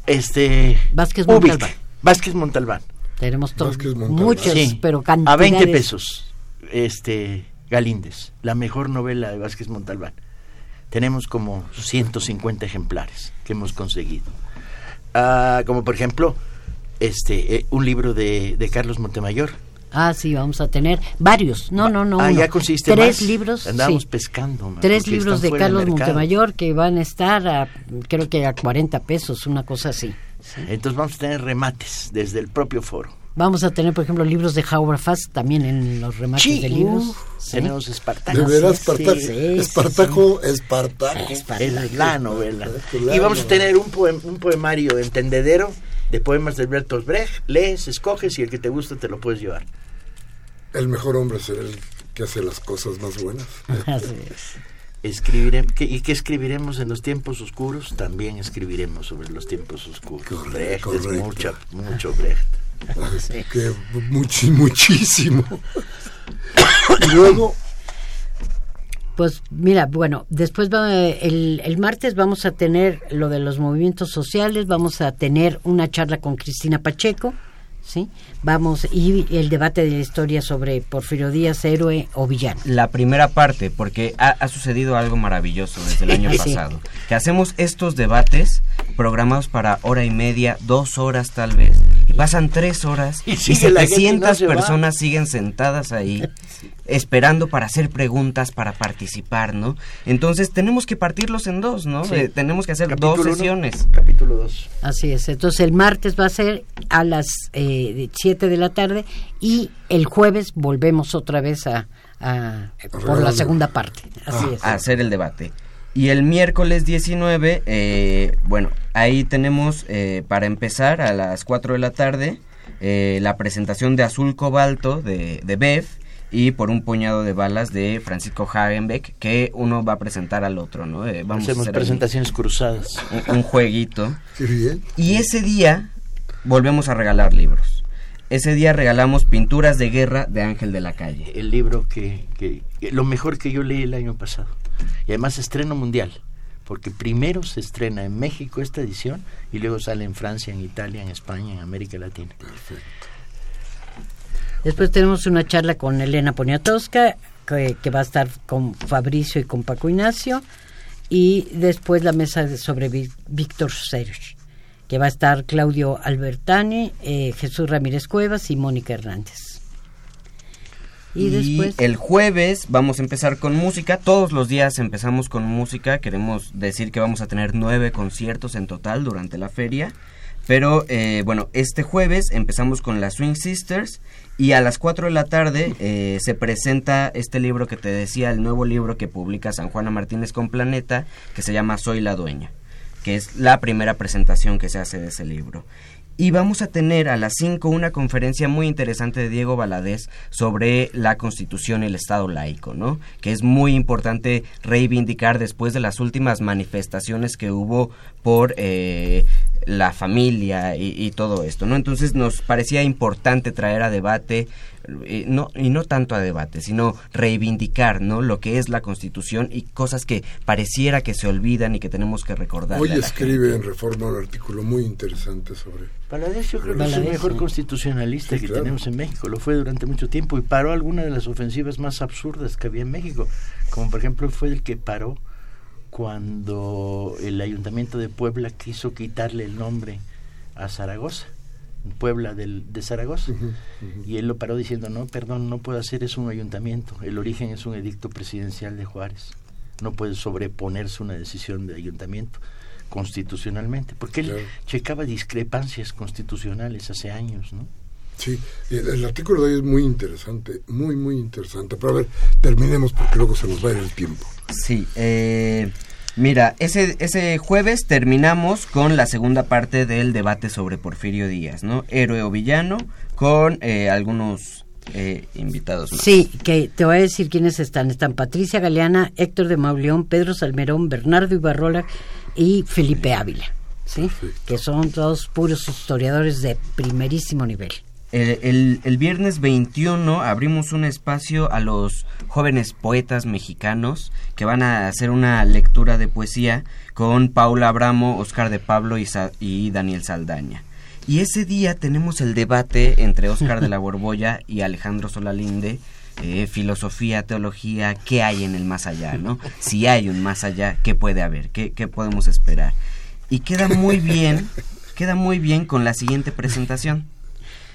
este. Vázquez Montalbán. Vázquez Montalbán. Tenemos Montalbán. muchos, Sí, pero cantidades. A 20 pesos. Este. Galíndez, la mejor novela de Vázquez Montalbán. Tenemos como 150 ejemplares que hemos conseguido. Ah, como por ejemplo, este, eh, un libro de, de Carlos Montemayor. Ah, sí, vamos a tener varios. No, no, no. Ah, uno. ya consiste Tres más. libros. Andábamos sí. pescando. man, Tres libros de Carlos. Montemayor que van a estar a, creo que a 40 pesos, una cosa así. Entonces vamos a tener remates desde el propio foro. Vamos a tener, por ejemplo, libros de Howard Fast también en los remates Sí, de libros. Sí. tenemos Espartaco. De veras, Espartaco, sí, sí, Espartaco, Espartaco. Es la novela. Espartaco, Y vamos a tener un, poem- un poemario entendedero de poemas de Bertolt Brecht. Lees, escoges y el que te gusta te lo puedes llevar. El mejor hombre es el que hace las cosas más buenas. Así es. Escribiré, ¿qué- ¿Y qué escribiremos en los tiempos oscuros? También escribiremos sobre los tiempos oscuros. Correcto, Brecht, correcto. es mucho, mucho Brecht. que muchísimo. y luego, Pues mira, bueno, después va, el, el martes vamos a tener lo de los movimientos sociales, vamos a tener una charla con Cristina Pacheco, ¿sí? Vamos, y el debate de la historia sobre Porfirio Díaz, héroe o villano. La primera parte, porque ha, ha sucedido algo maravilloso desde el año Sí. pasado. Que hacemos estos debates programados para hora y media, dos horas tal vez. Y pasan tres horas Y y, sigue la gente y no 700 se va. personas siguen sentadas ahí esperando para hacer preguntas, para participar, ¿no? Entonces tenemos que partirlos en dos, ¿no? Sí. Eh, tenemos que hacer Capítulo dos uno, sesiones. Capítulo 2. Así es, entonces el martes va a ser a las eh, 7 de la tarde y el jueves volvemos otra vez a, a- por la segunda parte. Así es. a hacer el debate. Y el miércoles 19, eh, bueno, ahí tenemos eh, para empezar a las 4 de la tarde eh, la presentación de Azul Cobalto de, de Bev y por un puñado de balas de Francisco Hagenbeck que uno va a presentar al otro, ¿no? Eh, vamos a Hacemos hacer ahí presentaciones cruzadas. un, un jueguito. qué bien. Y ese día volvemos a regalar libros. Ese día regalamos Pinturas de Guerra de Ángel de la Calle. El libro que, que- que- Lo mejor que yo leí el año pasado. Y además estreno mundial. Porque primero se estrena en México esta edición y luego sale en Francia, en Italia, en España, en América Latina. Después tenemos una charla con Elena Poniatowska, que, que va a estar con Fabricio y con Paco Ignacio. Y después la mesa de- sobre Víctor Serge, que va a estar Claudio Albertani, eh, Jesús Ramírez Cuevas y Mónica Hernández. Y, Y, después... el jueves vamos a empezar con música. Todos los días empezamos con música. Queremos decir que vamos a tener nueve conciertos en total durante la feria. Pero eh, bueno, este jueves empezamos con las Swing Sisters y a las 4 de la tarde eh, se presenta este libro que te decía, el nuevo libro que publica San Juana Martínez con Planeta, que se llama Soy la Dueña, que es la primera presentación que se hace de ese libro. Y vamos a tener a las 5 una conferencia muy interesante de Diego Valadez sobre la Constitución y el Estado laico, ¿no? Que es muy importante reivindicar después de las últimas manifestaciones que hubo por eh, la familia y, y todo esto, ¿no? Entonces nos parecía importante traer a debate eh, no, y no tanto a debate, sino reivindicar, ¿no? Lo que es la Constitución y cosas que pareciera que se olvidan y que tenemos que recordar. Hoy escribe en Reforma un artículo muy interesante sobre... Valadez yo creo que es el mejor constitucionalista Sí, que claro. tenemos en México. Lo fue durante mucho tiempo y paró algunas de las ofensivas más absurdas que había en México. Como por ejemplo fue el que paró cuando el ayuntamiento de Puebla quiso quitarle el nombre a Zaragoza. Puebla del, de Zaragoza. Y él lo paró diciendo, no, perdón, no puedo hacer eso un ayuntamiento. El origen es un edicto presidencial de Juárez. No puede sobreponerse una decisión de ayuntamiento constitucionalmente. Porque él checaba discrepancias constitucionales hace años, ¿no? Sí, el, el artículo de hoy es muy interesante, muy, muy interesante. Pero a ver, terminemos porque luego se nos va a ir el tiempo. Sí, eh, mira, ese, ese jueves terminamos con la segunda parte del debate sobre Porfirio Díaz, ¿no? Héroe o villano, con eh, algunos eh, invitados más. Sí, que te voy a decir quiénes están. Están Patricia Galeana, Héctor de Mauleón, Pedro Salmerón, Bernardo Ibarrola y Felipe Ávila, ¿sí? Que son todos puros historiadores de primerísimo nivel. El, el- el viernes 21 abrimos un espacio a los jóvenes poetas mexicanos que van a hacer una lectura de poesía con Paula Abramo, Oscar de Pablo y, Sa- y Daniel Saldaña. Y ese día tenemos el debate entre Oscar de la Borbolla y Alejandro Solalinde, eh, filosofía, teología, qué hay en el más allá, ¿no? Si hay un más allá, ¿qué puede haber? ¿Qué, qué podemos esperar? Y queda muy bien, queda muy bien con la siguiente presentación.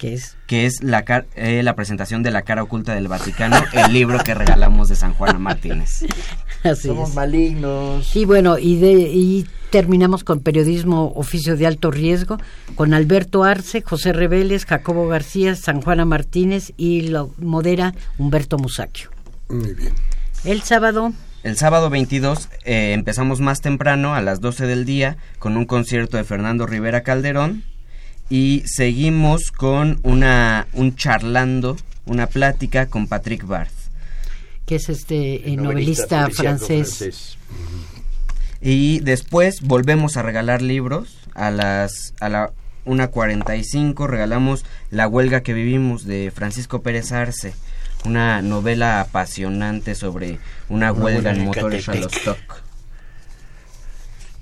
¿Qué es? que es la, car- eh, la presentación de la cara oculta del Vaticano, el libro que regalamos de San Juana Martínez. Así Somos es. malignos. Y bueno, y, de, y terminamos con periodismo oficio de alto riesgo, con Alberto Arce, José Reveles, Jacobo García, San Juana Martínez y lo modera Humberto Musacchio. Muy bien. El sábado, El sábado 22 eh, empezamos más temprano, a las 12 del día, con un concierto de Fernando Rivera Calderón y seguimos con una un charlando, una plática con Patrick Barth. que es este eh, Novelista francés. Y después volvemos a regalar libros a las a la 1.45 regalamos La huelga que vivimos de Francisco Pérez Arce, una novela apasionante sobre una, Una huelga en motores. Shalostock.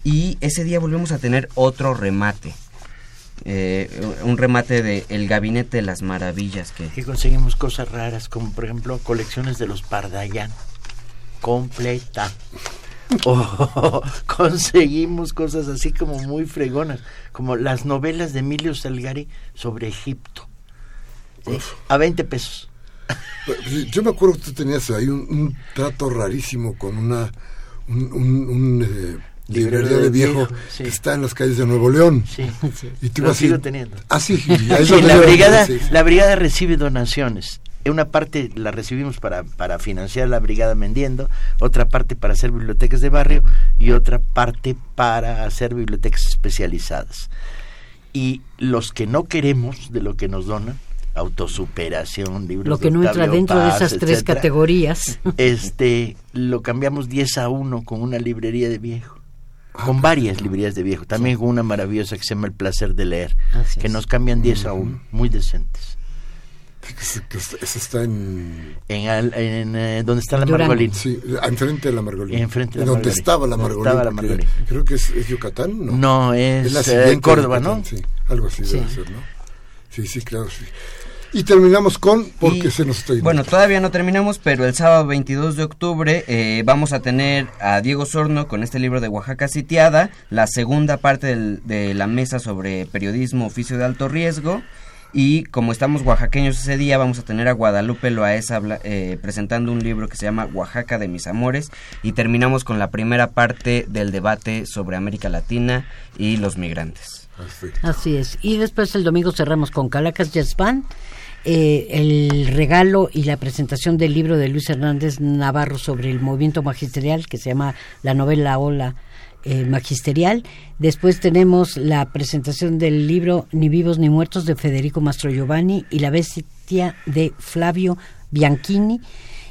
Y ese día volvemos a tener otro remate. Eh, un remate de El Gabinete de las Maravillas que Que conseguimos cosas raras, como por ejemplo colecciones de los Pardayan. Completa. O conseguimos cosas así como muy fregonas, como las novelas de Emilio Salgari sobre Egipto. ¿sí? A 20 pesos. Sí, Yo me acuerdo que tú tenías ahí un, un trato rarísimo con una un, un- un, eh, librería de viejo, sí. que está en las calles de Nuevo León. Sí. Y tú Lo sigo y- teniendo. Ah, sí. y ahí Sí, donde la brigada, sí, sí. la brigada recibe donaciones. Una parte la recibimos para, para financiar la brigada vendiendo, otra parte para hacer bibliotecas de barrio y otra parte para hacer bibliotecas especializadas. Y los que no queremos de lo que nos donan, autosuperación, libros Lo que de no entra dentro de esas tres etcétera, categorías. Este, lo cambiamos 10 a 1 con una librería de viejo. Con varias librerías de viejo. También con una maravillosa que se llama El placer de leer. Así que es. nos cambian 10 a 1. Muy decentes. Ese está en En, al- en, eh, donde está la. Margolina. sí, enfrente de la Margolina. Enfrente de la donde estaba la Donde Margolina. estaba la Margolina. Creo que es, es Yucatán, ¿no? No, es, la eh, Córdoba, Yucatán, ¿no? Sí, algo así Sí. debe ser, ¿no? Sí, sí, claro, sí. Y terminamos con, porque Y, se nos está yendo. Bueno, todavía no terminamos, pero el sábado 22 de octubre eh, vamos a tener a Diego Sorno con este libro de Oaxaca sitiada, la segunda parte del- de la mesa sobre periodismo, oficio de alto riesgo. Y como estamos oaxaqueños ese día, vamos a tener a Guadalupe Loaesa eh, presentando un libro que se llama Oaxaca de mis amores. Y terminamos con la primera parte del debate sobre América Latina y los migrantes. Perfecto. Así es. Y después el domingo cerramos con Calacas Jazz Band, eh, el regalo y la presentación del libro de Luis Hernández Navarro sobre el movimiento magisterial que se llama la novela Ola eh, Magisterial. Después tenemos la presentación del libro Ni vivos ni muertos de Federico Mastro Giovanni y La bestia de Flavio Bianchini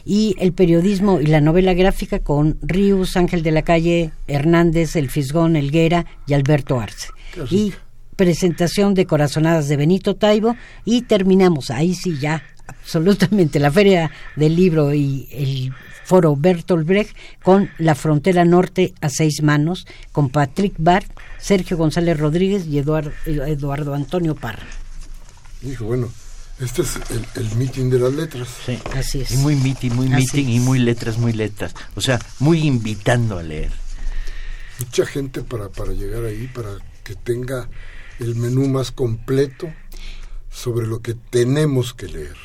y el periodismo y la novela gráfica con Rius, Ángel de la Calle, Hernández, El Fisgón, Elguera y Alberto Arce. Y presentación de Corazonadas de Benito Taibo y terminamos, ahí sí ya, absolutamente, la Feria del Libro y el Foro Bertolt Brecht con La Frontera Norte a seis manos, con Patrick Bart, Sergio González Rodríguez y Eduardo, Eduardo Antonio Parra. Dijo, bueno, este es el, el meeting de las letras. Sí. Así es. Y muy meeting, muy Así meeting y muy letras, muy letras. O sea, muy invitando a leer. Mucha gente para, para llegar ahí, para que tenga el menú más completo sobre lo que tenemos que leer.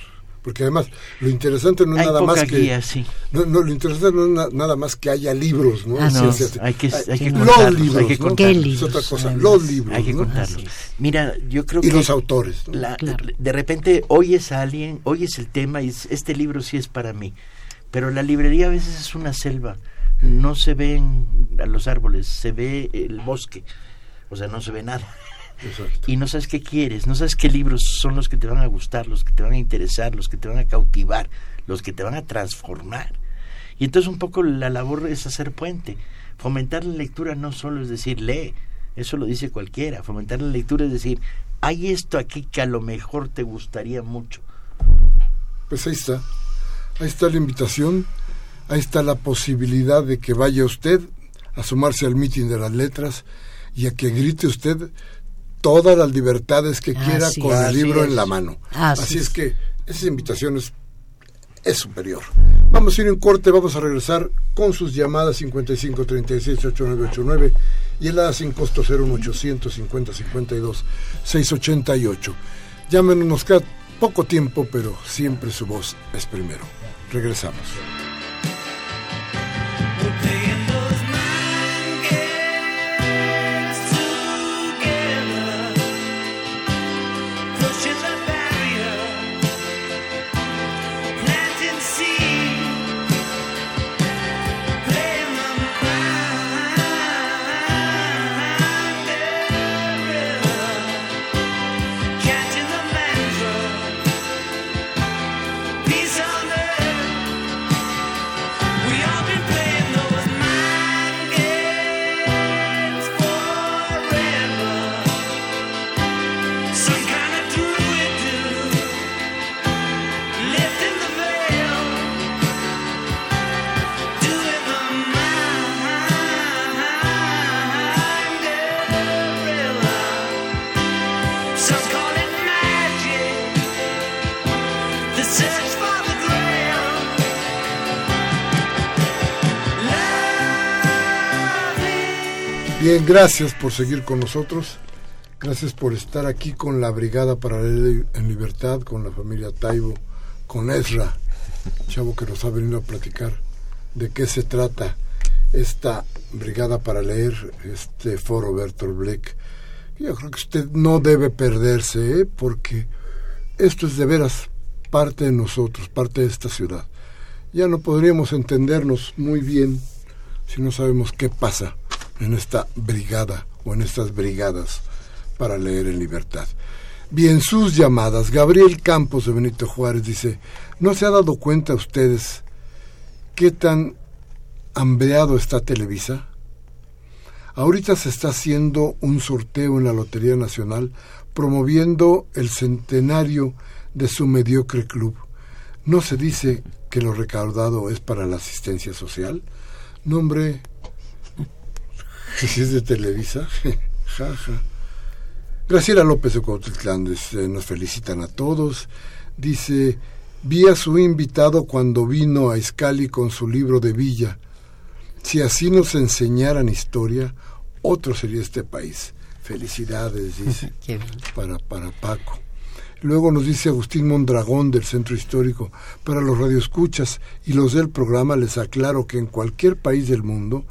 Porque además, lo interesante no es Hay nada más que... guía, sí. No, no, lo interesante no es na- nada más que haya libros, ¿no? Ah, Sí, no, sí, sí. hay que- hay que los contarlos, libros, hay que ¿no? contarlos. ¿Qué Es otra libros? cosa, Además. los libros. Hay que ¿no? contarlo. Mira, yo creo Y que los autores. ¿no? la- Claro. de repente oyes a alguien, oyes el tema y este libro sí es para mí. Pero la librería a veces es una selva. No se ven a los árboles, se ve el bosque. O sea, no se ve nada. Exacto. Y no sabes qué quieres, no sabes qué libros son los que te van a gustar, los que te van a interesar, los que te van a cautivar, los que te van a transformar. Y entonces un poco la labor es hacer puente. Fomentar la lectura no solo es decir lee, eso lo dice cualquiera. Fomentar la lectura es decir, hay esto aquí que a lo mejor te gustaría mucho. Pues ahí está. Ahí está la invitación. Ahí está la posibilidad de que vaya usted a sumarse al mitin de las letras y a que grite usted todas las libertades que quiera Así con es. el libro en la mano. Así Así, es. es. que esa invitación es, es superior. Vamos a ir en corte, vamos a regresar con sus llamadas 55 36 8989 y el sin costo 01800 50 52 688. Llámenos, nos queda poco tiempo, pero siempre su voz es primero. Regresamos. Gracias por seguir con nosotros. Gracias por estar aquí con la Brigada para leer en libertad, con la familia Taibo, con Ezra, chavo que nos ha venido a platicar de qué se trata esta Brigada para leer, este foro Bertolt Bleck. Yo creo que usted no debe perderse, ¿eh? porque esto es de veras parte de nosotros, parte de esta ciudad. Ya no podríamos entendernos muy bien si no sabemos qué pasa en esta brigada o en estas brigadas para leer en libertad. Bien, sus llamadas. Gabriel Campos de Benito Juárez dice, ¿no se ha dado cuenta ustedes qué tan hambreado está Televisa? Ahorita se está haciendo un sorteo en la Lotería Nacional promoviendo el centenario de su mediocre club. ¿No se dice que lo recaudado es para la asistencia social? Nombre, si es de Televisa, jaja. Graciela López de Cuautitlán nos felicitan a todos. Dice, vi a su invitado cuando vino a Escali con su libro de Villa. Si así nos enseñaran historia, otro sería este país. Felicidades, dice, para, para Paco. Luego nos dice Agustín Mondragón del Centro Histórico, para los radioescuchas y los del programa les aclaro que en cualquier país del mundo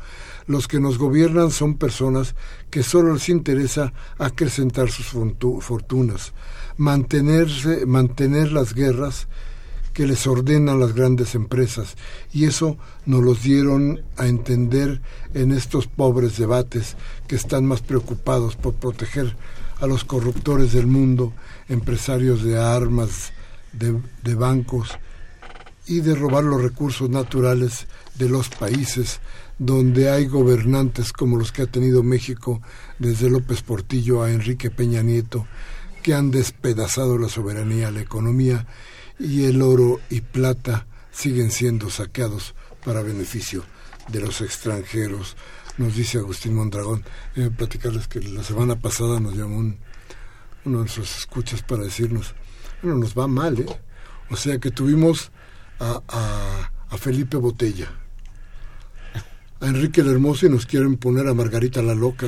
los que nos gobiernan son personas que solo les interesa acrecentar sus fortunas, mantenerse, mantener las guerras que les ordenan las grandes empresas. Y eso nos los dieron a entender en estos pobres debates que están más preocupados por proteger a los corruptores del mundo, empresarios de armas, de, de bancos y de robar los recursos naturales de los países donde hay gobernantes como los que ha tenido México desde López Portillo a Enrique Peña Nieto, que han despedazado la soberanía, la economía y el oro y plata siguen siendo saqueados para beneficio de los extranjeros. Nos dice Agustín Mondragón, eh, platicarles que la semana pasada nos llamó uno de nuestros escuchas para decirnos, bueno, nos va mal, ¿eh? O sea que tuvimos a Felipe Botella a Enrique el Hermoso y nos quieren poner a Margarita la Loca.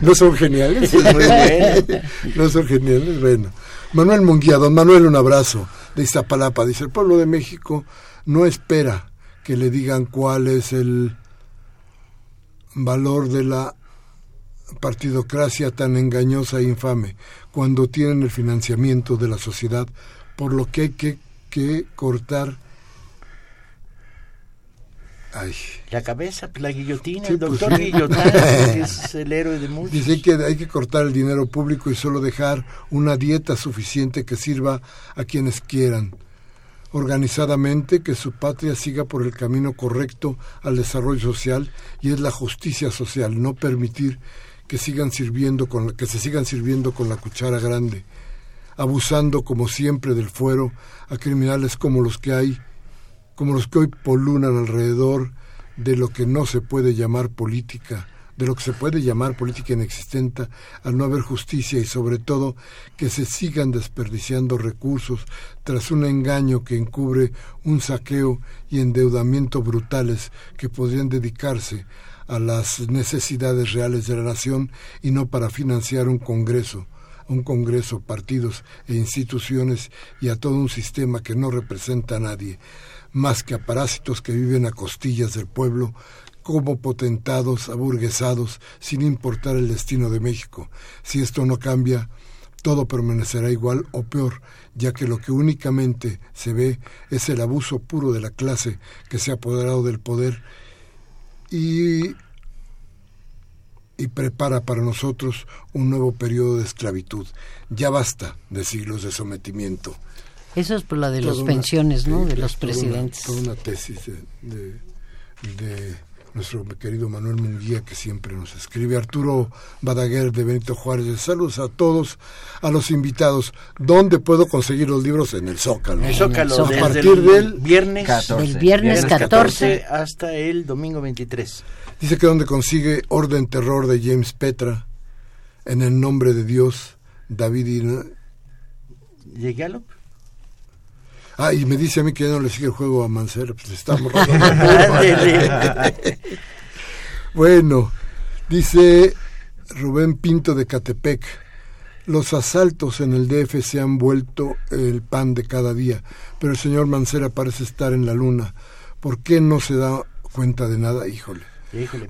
no son geniales. no son geniales. Bueno. Manuel Munguía, don Manuel, un abrazo de Iztapalapa. Dice, el pueblo de México no espera que le digan cuál es el valor de la partidocracia tan engañosa e infame cuando tienen el financiamiento de la sociedad, por lo que hay que, que cortar la cabeza, pues, la guillotina, el pues doctor Guillotina, es el héroe de muchos. Dice que hay que cortar el dinero público y solo dejar una dieta suficiente que sirva a quienes quieran. Organizadamente, que su patria siga por el camino correcto al desarrollo social y es la justicia social, no permitir que sigan sirviendo con que se sigan sirviendo con la cuchara grande, abusando como siempre del fuero a criminales como los que hay como los que hoy polulan alrededor de lo que no se puede llamar política, de lo que se puede llamar política inexistente al no haber justicia y sobre todo que se sigan desperdiciando recursos tras un engaño que encubre un saqueo y endeudamiento brutales que podrían dedicarse a las necesidades reales de la nación y no para financiar un Congreso un Congreso, partidos e instituciones y a todo un sistema que no representa a nadie, más que a parásitos que viven a costillas del pueblo, como potentados, aburguesados, sin importar el destino de México. Si esto no cambia, todo permanecerá igual o peor, ya que lo que únicamente se ve es el abuso puro de la clase que se ha apoderado del poder y, y prepara para nosotros un nuevo periodo de esclavitud. Ya basta de siglos de sometimiento. Eso es por la de las pensiones, ¿no? de los presidentes. Toda una, tesis de, de nuestro querido Manuel Munguía, que siempre nos escribe, Arturo Badaguer de Benito Juárez. Saludos a todos, a los invitados. ¿Dónde puedo conseguir los libros? En el Zócalo. En el Zócalo, a partir del viernes 14. Del viernes 14 hasta el domingo 23. Dice que donde consigue Orden Terror de James Petra, en el nombre de Dios, David y... ¿Llegué a Ah, y me dice a mí que ya no le sigue el juego a Mancera, pues estamos... bueno, dice Rubén Pinto de Catepec, los asaltos en el DF se han vuelto el pan de cada día, pero el señor Mancera parece estar en la luna. ¿Por qué no se da cuenta de nada? Híjole.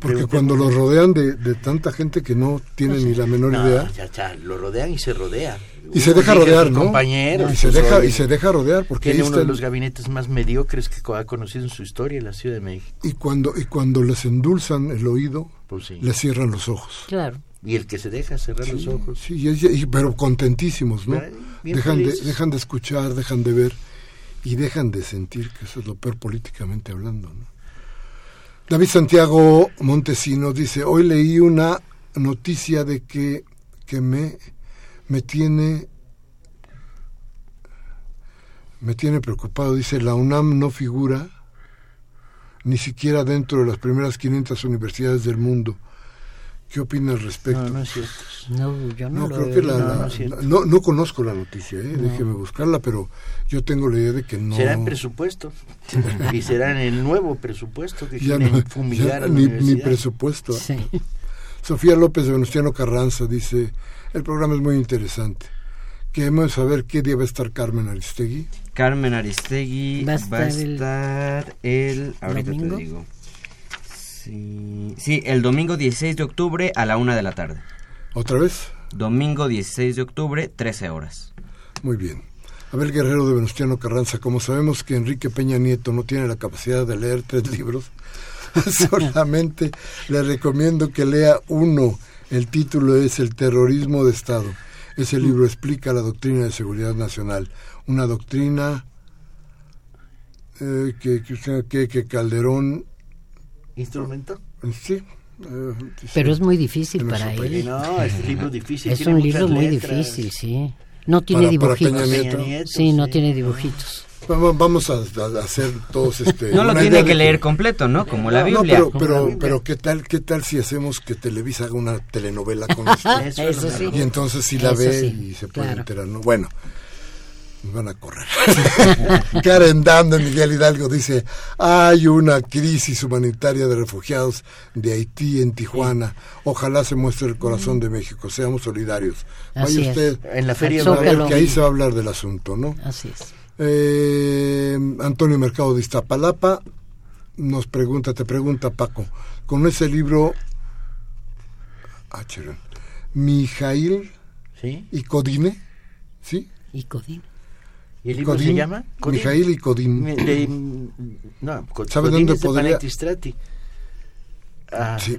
Porque cuando lo rodean de, de, tanta gente que no tiene ni la menor idea. Ya, ya, lo rodean y se rodea. Y se deja rodear, ¿no? Compañeros. Y se, deja, y se deja rodear porque tiene uno de los gabinetes más mediocres que ha conocido en su historia la Ciudad de México. Y cuando, y cuando les endulzan el oído, pues sí. les cierran los ojos. Claro. Y el que se deja cerrar los ojos. Sí, y, pero contentísimos, ¿no? dejan de, dejan de escuchar, dejan de ver y dejan de sentir, que eso es lo peor políticamente hablando, ¿no? David Santiago Montesinos dice, hoy leí una noticia de que, que me, me tiene me tiene preocupado. Dice, la UNAM no figura ni siquiera dentro de las primeras 500 universidades del mundo. ¿Qué opina al respecto? No, no es cierto. No, yo no, no lo creo que la, no, la- no conozco la noticia, ¿eh? déjeme buscarla, pero yo tengo la idea de que no. Será en presupuesto. y será en el nuevo presupuesto que ya quieren no, fumigar ya a la ni, ni universidad. presupuesto. Sí. Sofía López de Venustiano Carranza dice, el programa es muy interesante. Queremos saber qué día va a estar Carmen Aristegui. Carmen Aristegui Va a va a estar el- estar el... ahorita ¿Domingo? te digo. Sí, sí, el domingo 16 de octubre a la una de la tarde. ¿Otra vez? Domingo 16 de octubre, 13 horas. Muy bien. Abel Guerrero de Venustiano Carranza, como sabemos que Enrique Peña Nieto no tiene la capacidad de leer tres libros, solamente le recomiendo que lea uno. El título es El terrorismo de Estado. Ese libro explica la doctrina de seguridad nacional, una doctrina eh, que, que, que- que Calderón, ¿Instrumento? eh, sí, eh, dice- Pero es muy difícil para él. No, es un libro difícil. Es tiene un libro muy letras. difícil, sí. No tiene Para- para dibujitos. Peña Nieto. Peña Nieto, Sí, no sí. tiene dibujitos. Vamos vamos a, a hacer todos este. No lo tiene que leer completo, ¿no? Como la No, Biblia. pero, Como pero, la Biblia. pero ¿qué tal, qué tal si hacemos que Televisa haga una telenovela con esto? Eso, es Eso sí. y entonces si la Eso ve sí, y se puede claro. enterar, ¿no? Bueno, van a correr. Karen Dam de Miguel Hidalgo dice, hay una crisis humanitaria de refugiados de Haití en Tijuana. Ojalá se muestre el corazón de México, seamos solidarios. Así Vaya es. usted En la feria ver que ahí se va a hablar del asunto, ¿no? Así es. Eh, Antonio Mercado de Iztapalapa nos pregunta, te pregunta Paco, con ese libro, ah, Mijail ¿Sí? y Codine, ¿sí? Y Codín. ¿Y el libro Codín, se llama? Codín. Mijail y Codín. De- no, Co- ¿Sabe Codín dónde es podría-. Ah, Sí.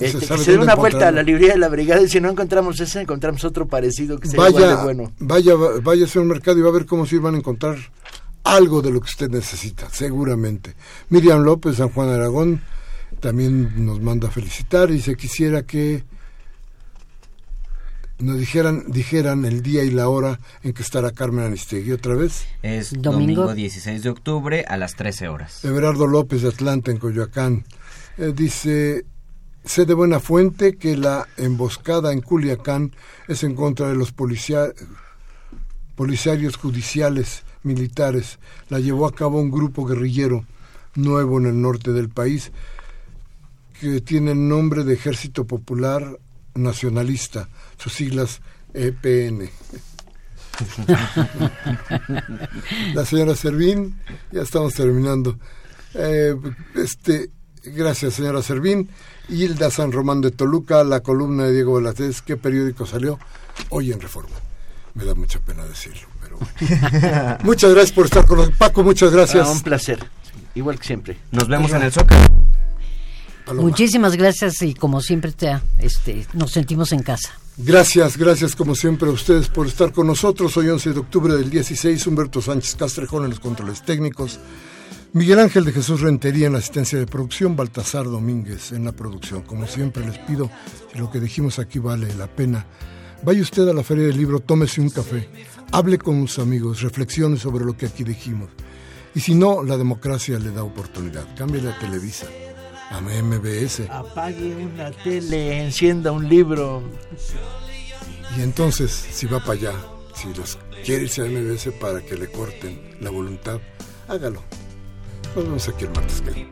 este, ¿Se se dé una vuelta a la librería de la brigada y si no encontramos ese, encontramos otro parecido que sea igual de Vaya, bueno. vaya, vaya a ser un mercado y va a ver cómo sí van a encontrar algo de lo que usted necesita, seguramente. Miriam López, San Juan Aragón, también nos manda a felicitar y se quisiera que nos dijeran, dijeran el día y la hora en que estará Carmen Aristegui otra vez. Es Domingo. domingo 16 de octubre a las 13 horas. Everardo López de Atlanta, en Coyoacán, eh, dice, sé de buena fuente que la emboscada en Culiacán es en contra de los policia- policarios judiciales militares. La llevó a cabo un grupo guerrillero nuevo en el norte del país que tiene el nombre de Ejército Popular Nacionalista, sus siglas EPN. La señora Servín, ya estamos terminando. Eh, este, gracias, señora Servín. Hilda San Román de Toluca, la columna de Diego Velázquez, ¿qué periódico salió? Hoy en Reforma. Me da mucha pena decirlo, pero muchas gracias por estar con nosotros. Paco, muchas gracias. Ah, un placer, igual que siempre. Nos vemos en el Zócalo. Paloma. Muchísimas gracias y como siempre te, este, nos sentimos en casa. Gracias, gracias como siempre a ustedes por estar con nosotros. Hoy 11 de octubre del 16, Humberto Sánchez Castrejón en los controles técnicos, Miguel Ángel de Jesús Rentería en la asistencia de producción, Baltasar Domínguez en la producción. Como siempre les pido, si lo que dijimos aquí vale la pena, vaya usted a la Feria del Libro, tómese un café, hable con sus amigos, reflexione sobre lo que aquí dijimos. Y si no, la democracia le da oportunidad. Cámbiale a Televisa, a MBS. Apague una tele, encienda un libro. Y entonces, si va para allá, si los quiere irse a MBS para que le corten la voluntad, hágalo. Pues Nos vemos aquí el martes que.